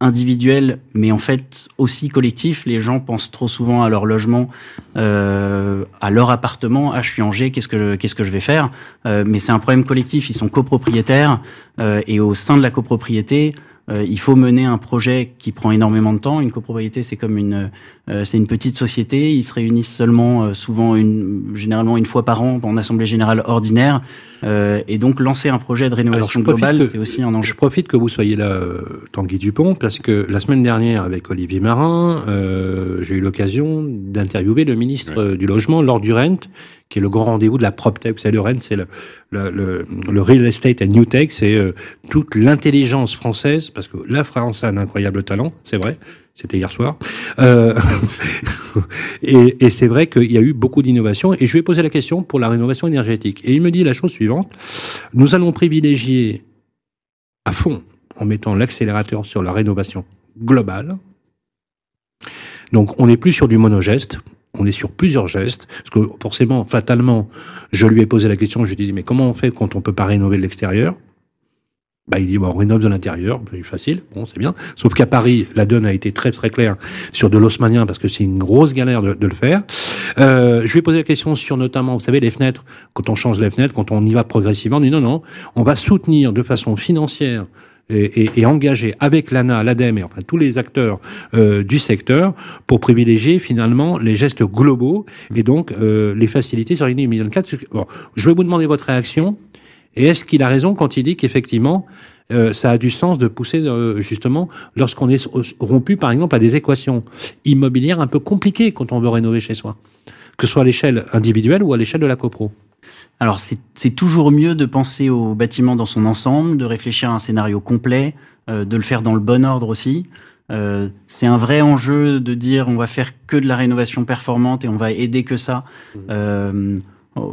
individuel, mais en fait aussi collectif. Les gens pensent trop souvent à leur logement, euh, à leur appartement. Ah, je suis en G, qu'est-ce que je, qu'est-ce que je vais faire? Euh, Mais c'est un problème collectif. Ils sont copropriétaires euh, et au sein de la copropriété. Euh, il faut mener un projet qui prend énormément de temps. Une copropriété, c'est comme une, euh, c'est une petite société. Ils se réunissent seulement, euh, souvent, une, généralement une fois par an en assemblée générale ordinaire. Euh, et donc lancer un projet de rénovation globale, c'est aussi un enjeu. Je profite que vous soyez là, euh, Tanguy Dupont, parce que la semaine dernière, avec Olivier Marin, euh, j'ai eu l'occasion d'interviewer le ministre du Logement, Lord Durent, qui est le grand rendez-vous de la PropTech. Vous savez, le RENT, c'est le, le, le, le Real Estate and New Tech, c'est euh, toute l'intelligence française, parce que la France a un incroyable talent, c'est vrai. C'était hier soir. Euh, (laughs) et c'est vrai qu'il y a eu beaucoup d'innovations. Et je lui ai posé la question pour la rénovation énergétique. Et il me dit la chose suivante. Nous allons privilégier à fond en mettant l'accélérateur sur la rénovation globale. Donc on n'est plus sur du monogeste, on est sur plusieurs gestes, parce que forcément, fatalement, je lui ai posé la question, je lui ai dit, mais comment on fait quand on peut pas rénover l'extérieur? Bah, il dit, bon, on rénove de l'intérieur, c'est facile, bon, c'est bien. Sauf qu'à Paris, la donne a été très très claire sur de l'osmanien, parce que c'est une grosse galère de, de le faire. Euh, je lui ai posé la question sur notamment, vous savez, les fenêtres, quand on change les fenêtres, quand on y va progressivement, on dit non, non, on va soutenir de façon financière et, et, et engager avec l'ANA, l'ADEME et enfin tous les acteurs euh, du secteur pour privilégier finalement les gestes globaux et donc euh, les facilités sur l'année 2024. Bon, je vais vous demander votre réaction. Et est-ce qu'il a raison quand il dit qu'effectivement, euh, ça a du sens de pousser euh, justement lorsqu'on est rompu, par exemple, à des équations immobilières un peu compliquées quand on veut rénover chez soi, que ce soit à l'échelle individuelle ou à l'échelle de la copro? Alors c'est toujours mieux de penser au bâtiment dans son ensemble, de réfléchir à un scénario complet, euh, de le faire dans le bon ordre aussi. Euh, c'est un vrai enjeu de dire on va faire que de la rénovation performante et on va aider que ça. Euh, oh,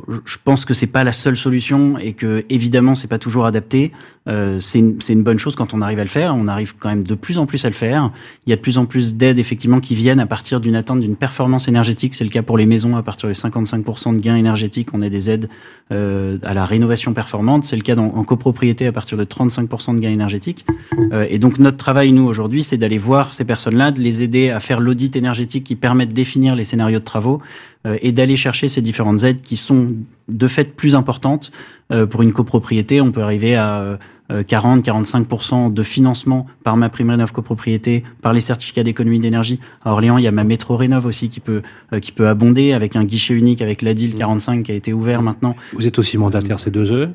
je- je pense que c'est pas la seule solution et que évidemment c'est pas toujours adapté. Euh, c'est une, une bonne chose quand on arrive à le faire. On arrive quand même de plus en plus à le faire. Il y a de plus en plus d'aides effectivement qui viennent à partir d'une atteinte d'une performance énergétique. C'est le cas pour les maisons à partir de 55% de gains énergétiques. On a des aides euh, à la rénovation performante. C'est le cas dans- en copropriété à partir de 35% de gains énergétiques. Euh, et donc notre travail nous aujourd'hui, c'est d'aller voir ces personnes-là, de les aider à faire l'audit énergétique qui permet de définir les scénarios de travaux euh, et d'aller chercher ces différentes aides qui sont de fait plus importantes. Euh, pour une copropriété, on peut arriver à 40-45% de financement par ma prime rénov copropriété, par les certificats d'économie d'énergie. À Orléans, il y a ma métro rénov aussi qui peut euh, qui peut abonder avec un guichet unique avec l'ADIL 45 qui a été ouvert maintenant. Vous êtes aussi mandataire C2E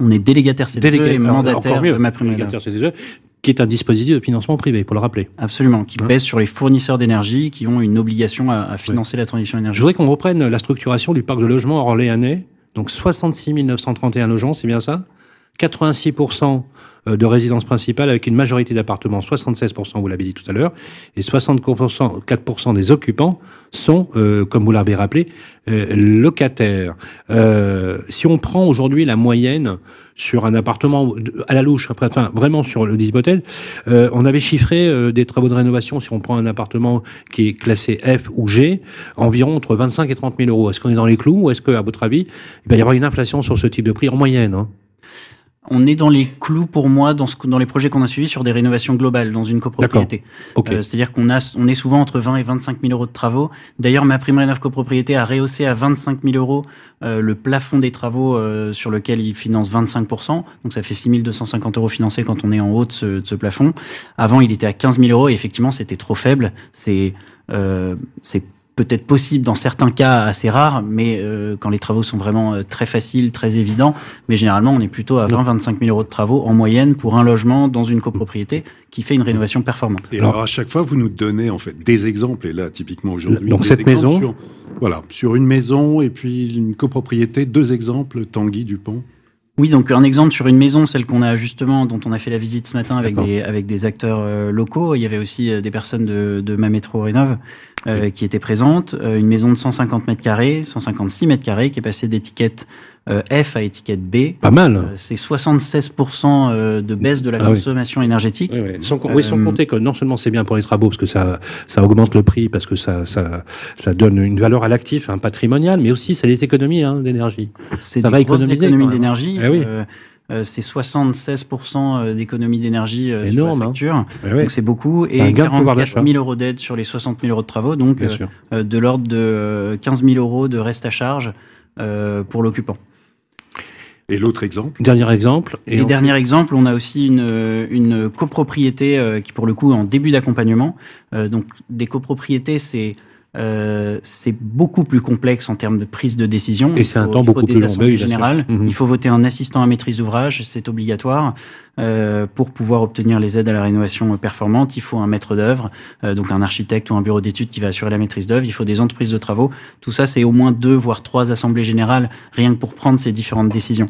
On est délégataire C2E Délégué- et mandataire mieux, de ma prime rénov. délégataire C2E, qui est un dispositif de financement privé, pour le rappeler. Absolument, qui Hein pèse sur les fournisseurs d'énergie qui ont une obligation à, à financer la transition Je énergétique. voudrais qu'on reprenne la structuration du parc de logement orléanais. Donc 66 931 logements, c'est bien ça? 86% de résidences principales avec une majorité d'appartements, 76%, vous l'avez dit tout à l'heure, et 64% 4% des occupants sont, euh, comme vous l'avez rappelé, euh, locataires. Euh, si on prend aujourd'hui la moyenne sur un appartement à la louche, après, vraiment sur le hypothèse, euh, on avait chiffré euh, des travaux de rénovation, si on prend un appartement qui est classé F ou G, environ entre 25 et 30 000 euros. Est-ce qu'on est dans les clous ou est-ce qu'à votre avis, il va y avoir une inflation sur ce type de prix en moyenne hein? On est dans les clous pour moi dans, ce, dans les projets qu'on a suivis sur des rénovations globales dans une copropriété. Euh, C'est-à-dire qu'on a, on est souvent entre 20 et 25 000 euros de travaux. D'ailleurs, ma prime rénov copropriété a rehaussé à 25 000 euros euh, le plafond des travaux euh, sur lequel il finance 25% Donc ça fait 6 250 euros financés quand on est en haut de ce, de ce plafond. Avant, il était à 15 000 euros et effectivement, c'était trop faible. C'est euh, c'est peut-être possible dans certains cas assez rares, mais euh, quand les travaux sont vraiment euh, très faciles, très évidents. Mais généralement, on est plutôt à 20-25 000 euros de travaux en moyenne pour un logement dans une copropriété qui fait une rénovation performante. Et alors, à chaque fois, vous nous donnez en fait des exemples. Et là, typiquement aujourd'hui, donc des cette maison sur- voilà, sur une maison et puis une copropriété, deux exemples, Tanguy Dupont. Oui, donc un exemple sur une maison, celle qu'on a justement, dont on a fait la visite ce matin avec des, avec des acteurs euh, locaux. Il y avait aussi euh, des personnes de, de ma métro Rénov euh, qui étaient présentes. Euh, une maison de 150 mètres carrés, 156 mètres carrés, qui est passée d'étiquette F à étiquette B. Pas mal. Euh, C'est 76% euh, de baisse de la Ah oui. consommation énergétique. Oui, oui. Sans, com- oui, sans Euh, compter que non seulement c'est bien pour les travaux parce que ça, ça augmente le prix, parce que ça, ça, ça donne une valeur à l'actif, un patrimonial, mais aussi c'est des économies hein, d'énergie. C'est des va grosses économiser, économies d'énergie. Eh oui. Euh, euh, c'est 76% d'économies d'énergie euh, sur la hein. facture. Eh. Donc c'est beaucoup. Et gain de pouvoir 44 d'achat. 000 euros d'aide sur les 60 000 euros de travaux. Donc euh, euh, de l'ordre de euh, 15 000 euros de reste à charge euh, pour l'occupant. Et l'autre exemple Dernier exemple. Et, on- dernier exemple, on a aussi une, une copropriété euh, qui, pour le coup, est en début d'accompagnement. Euh, donc, des copropriétés, c'est euh, c'est beaucoup plus complexe en termes de prise de décision. Et c'est un temps beaucoup des plus long. Oui. Mhm. Il faut voter un assistant à maîtrise d'ouvrage, c'est obligatoire. Euh, pour pouvoir obtenir les aides à la rénovation performante, il faut un maître d'œuvre, euh, donc un architecte ou un bureau d'études qui va assurer la maîtrise d'œuvre. Il faut des entreprises de travaux. Tout ça, c'est au moins deux voire trois assemblées générales, rien que pour prendre ces différentes décisions.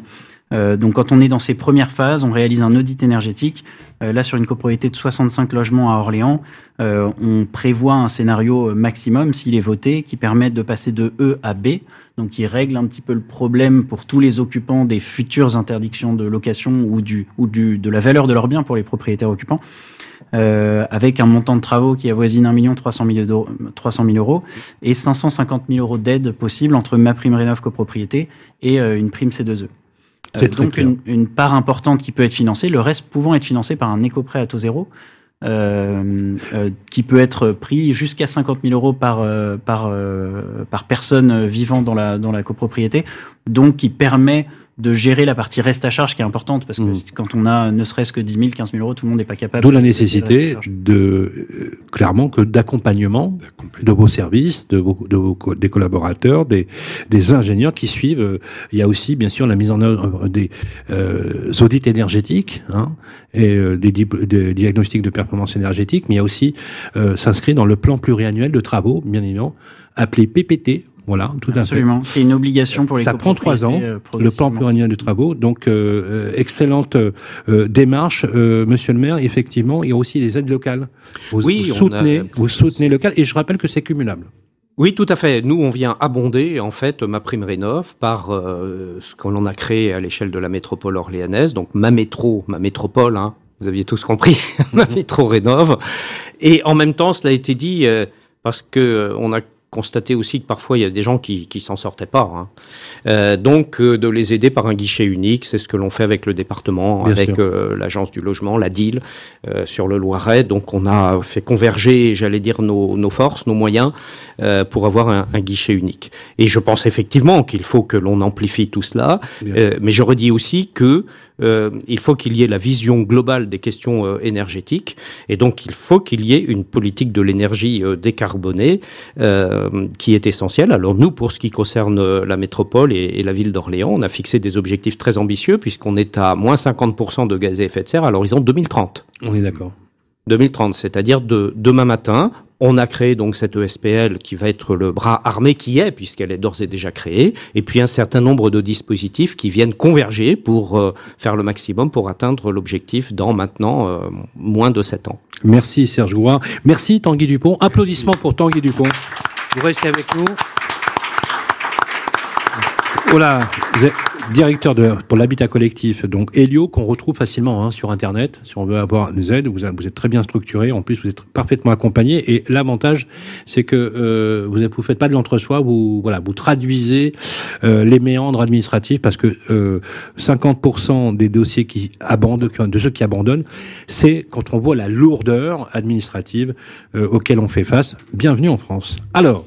Euh, donc quand on est dans ces premières phases, on réalise un audit énergétique. Euh, là, sur une copropriété de 65 logements à Orléans, euh, on prévoit un scénario euh, maximum, s'il est voté, qui permet de passer de E à B, donc qui règle un petit peu le problème pour tous les occupants des futures interdictions de location ou, du, ou du, de la valeur de leurs biens pour les propriétaires occupants. Euh, avec un montant de travaux qui avoisine 1 300 000 euros, 300 000 euros et 550 000 euros d'aide possible entre ma prime rénov copropriété et euh, une prime C2E. C'est très donc une, une part importante qui peut être financée, le reste pouvant être financé par un éco-prêt à taux zéro, euh, euh, qui peut être pris jusqu'à 50 000 euros par, euh, par, euh, par personne vivant dans la, dans la copropriété, donc qui permet de gérer la partie reste à charge qui est importante, parce que Mmh. quand on a ne serait-ce que 10 000, 15 000 euros, tout le monde n'est pas capable. D'où la nécessité de euh, clairement que d'accompagnement de vos services, de vos, de vos co- des collaborateurs, des, des ingénieurs qui suivent. Euh, Il y a aussi bien sûr la mise en œuvre des euh, audits énergétiques hein, et euh, des, des diagnostics de performance énergétique, mais il y a aussi euh, s'inscrit dans le plan pluriannuel de travaux, bien évidemment, appelé PPT. Voilà, tout à fait. Absolument. C'est une obligation pour les Ça prend trois ans, euh, le plan pluriannuel de travaux. Donc, euh, euh, excellente euh, démarche, euh, Monsieur le Maire. Effectivement, il y a aussi les aides locales. Vous, Oui, vous soutenez, a- vous soutenez local. Et je rappelle que c'est cumulable. Oui, tout à fait. Nous, on vient abonder en fait ma prime rénov par euh, ce que l'on a créé à l'échelle de la métropole orléanaise, donc ma métro, ma métropole. Hein, vous aviez tous compris, (laughs) ma métro rénov. Et en même temps, cela a été dit euh, parce que euh, on a constaté aussi que parfois il y a des gens qui qui s'en sortaient pas. Hein. Euh, donc euh, de les aider par un guichet unique, c'est ce que l'on fait avec le département, Bien avec euh, l'agence du logement, la DIL, euh, sur le Loiret. Donc on a fait converger, j'allais dire, nos, nos forces, nos moyens euh, pour avoir un, un guichet unique. Et je pense effectivement qu'il faut que l'on amplifie tout cela. Euh, mais je redis aussi que il faut qu'il y ait la vision globale des questions euh, énergétiques, et donc il faut qu'il y ait une politique de l'énergie euh, décarbonée euh, qui est essentielle. Alors nous, pour ce qui concerne euh, la métropole et, et la ville d'Orléans, on a fixé des objectifs très ambitieux puisqu'on est à moins 50% de gaz à effet de serre à l'horizon 2030. On est d'accord. 2030, c'est-à-dire de demain matin. On a créé donc cette ESPL qui va être le bras armé qui est, puisqu'elle est d'ores et déjà créée, et puis un certain nombre de dispositifs qui viennent converger pour euh, faire le maximum pour atteindre l'objectif dans maintenant euh, moins de 7 ans. Merci Serge Gouin. Merci Tanguy Dupont. Applaudissements pour Tanguy Dupont. Vous restez avec nous. Voilà, vous êtes directeur de, pour l'habitat collectif, donc Helio, qu'on retrouve facilement hein, sur Internet, si on veut avoir des aides. Vous, êtes très bien structuré, en plus vous êtes parfaitement accompagné. Et l'avantage, c'est que euh, vous ne faites pas de l'entre-soi, vous, voilà, vous traduisez euh, les méandres administratifs, parce que euh, 50% des dossiers qui abandonnent, de ceux qui abandonnent, c'est quand on voit la lourdeur administrative euh, auquel on fait face. Bienvenue en France. Alors,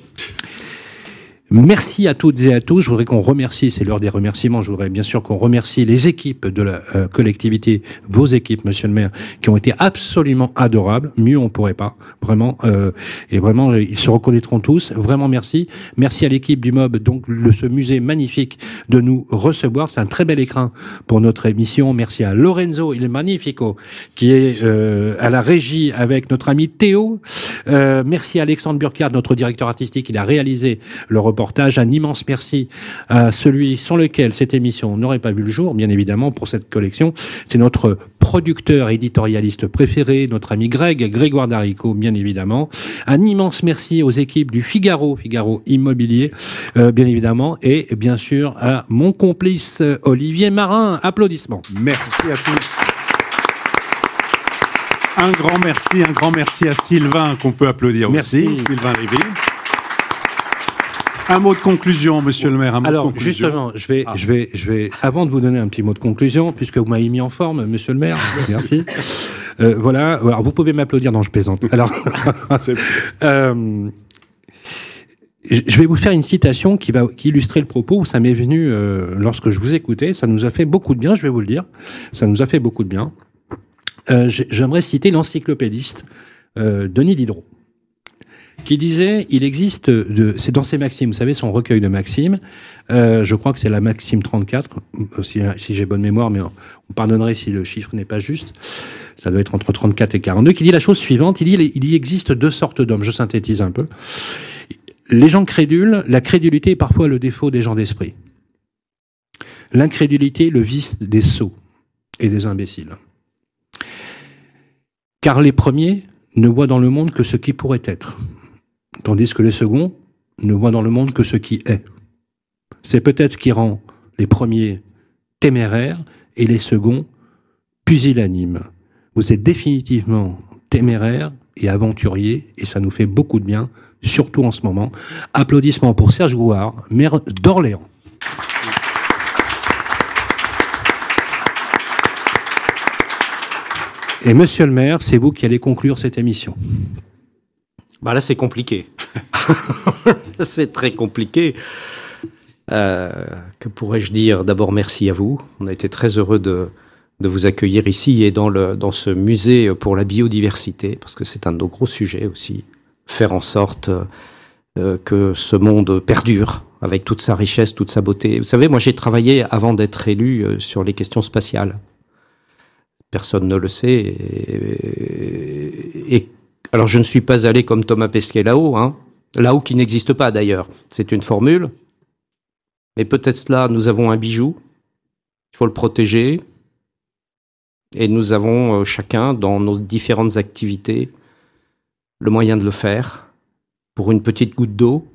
Merci à toutes et à tous. Je voudrais qu'on remercie, c'est l'heure des remerciements, je voudrais bien sûr qu'on remercie les équipes de la euh, collectivité, vos équipes, monsieur le maire, qui ont été absolument adorables. Mieux on pourrait pas, vraiment. Euh, et vraiment, ils se reconnaîtront tous. Vraiment merci. Merci à l'équipe du MOB, donc de ce musée magnifique, de nous recevoir. C'est un très bel écran pour notre émission. Merci à Lorenzo, il est magnifico, qui est euh, à la régie avec notre ami Théo. Euh, merci à Alexandre Burkhardt, notre directeur artistique. Il a réalisé le reportage. Un immense merci à celui sans lequel cette émission n'aurait pas vu le jour, bien évidemment, pour cette collection. C'est notre producteur éditorialiste préféré, notre ami Greg, Grégoire Darico, bien évidemment. Un immense merci aux équipes du Figaro, Figaro Immobilier, euh, bien évidemment, et bien sûr à mon complice Olivier Marin. Applaudissements. Merci à tous. Un grand merci, un grand merci à Sylvain qu'on peut applaudir Merci. aussi, Sylvain Lévy. Un mot de conclusion, monsieur le maire. Un mot de Alors conclusion. justement, je vais, Ah. je vais, je vais, avant de vous donner un petit mot de conclusion, puisque vous m'avez mis en forme, Monsieur le Maire, (laughs) merci. Euh, voilà. Alors vous pouvez m'applaudir, non, je plaisante. Alors, (laughs) (laughs) euh, je vais vous faire une citation qui va qui illustrer le propos où ça m'est venu euh, lorsque je vous écoutais. Ça nous a fait beaucoup de bien, je vais vous le dire. Ça nous a fait beaucoup de bien. Euh, j'ai- J'aimerais citer l'encyclopédiste euh, Denis Diderot qui disait il existe de c'est dans ses maximes vous savez son recueil de maximes. Euh, je crois que c'est la maxime 34 euh, si, si j'ai bonne mémoire mais on, on pardonnerait si le chiffre n'est pas juste. Ça doit être entre 34 et 42 qui dit la chose suivante. Il dit il y existe deux sortes d'hommes. Je synthétise un peu. Les gens crédules la crédulité est parfois le défaut des gens d'esprit. L'incrédulité le vice des sots et des imbéciles. Car les premiers ne voient dans le monde que ce qui pourrait être tandis que les seconds ne voient dans le monde que ce qui est. C'est peut-être ce qui rend les premiers téméraires et les seconds pusillanimes. Vous êtes définitivement téméraire et aventurier et ça nous fait beaucoup de bien, surtout en ce moment. Applaudissements pour Serge Gouard, maire d'Orléans. Et monsieur le maire, c'est vous qui allez conclure cette émission. Bah là, c'est compliqué. (laughs) c'est très compliqué. Euh, que pourrais-je dire? D'abord, merci à vous. On a été très heureux de, de vous accueillir ici et dans, le, dans ce musée pour la biodiversité, parce que c'est un de nos gros sujets aussi. Faire en sorte euh, que ce monde perdure avec toute sa richesse, toute sa beauté. Vous savez, moi, j'ai travaillé avant d'être élu euh, sur les questions spatiales. Personne ne le sait. Et, et alors, je ne suis pas allé comme Thomas Pesquet là-haut, hein, là-haut qui n'existe pas d'ailleurs. C'est une formule. Mais peut-être là, nous avons un bijou. Il faut le protéger. Et nous avons euh, chacun, dans nos différentes activités, le moyen de le faire pour une petite goutte d'eau.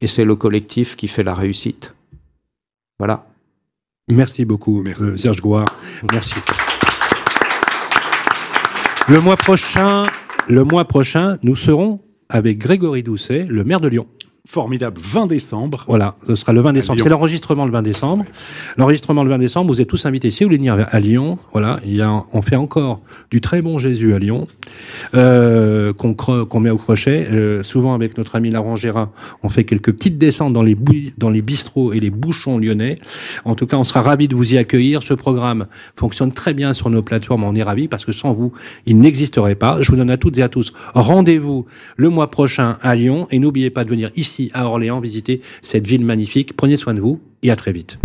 Et c'est le collectif qui fait la réussite. Voilà. Merci beaucoup, euh, Serge Gouard. Merci. Le mois prochain, le mois prochain, nous serons avec Grégory Doucet, le maire de Lyon. Formidable, 20 décembre. Voilà, ce sera le 20 décembre. C'est l'enregistrement le 20 décembre. L'enregistrement le 20 décembre, vous êtes tous invités. Si vous voulez venir à Lyon, voilà, il y a, on fait encore du très bon Jésus à Lyon, euh, qu'on qu'on met au crochet. Euh, souvent avec notre ami Laurent Gérard, on fait quelques petites descentes dans les, dans les bistrots et les bouchons lyonnais. En tout cas, on sera ravis de vous y accueillir. Ce programme fonctionne très bien sur nos plateformes. On est ravis parce que sans vous, il n'existerait pas. Je vous donne à toutes et à tous rendez-vous le mois prochain à Lyon et n'oubliez pas de venir à Orléans visiter cette ville magnifique. Prenez soin de vous et à très vite.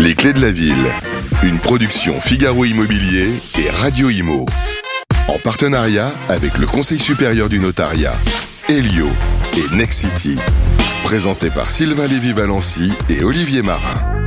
Les clés de la ville. Une production Figaro Immobilier et Radio Imo. En partenariat avec le Conseil supérieur du notariat, Helio et Nexity. Présenté par Sylvain Lévy-Valency et Olivier Marin.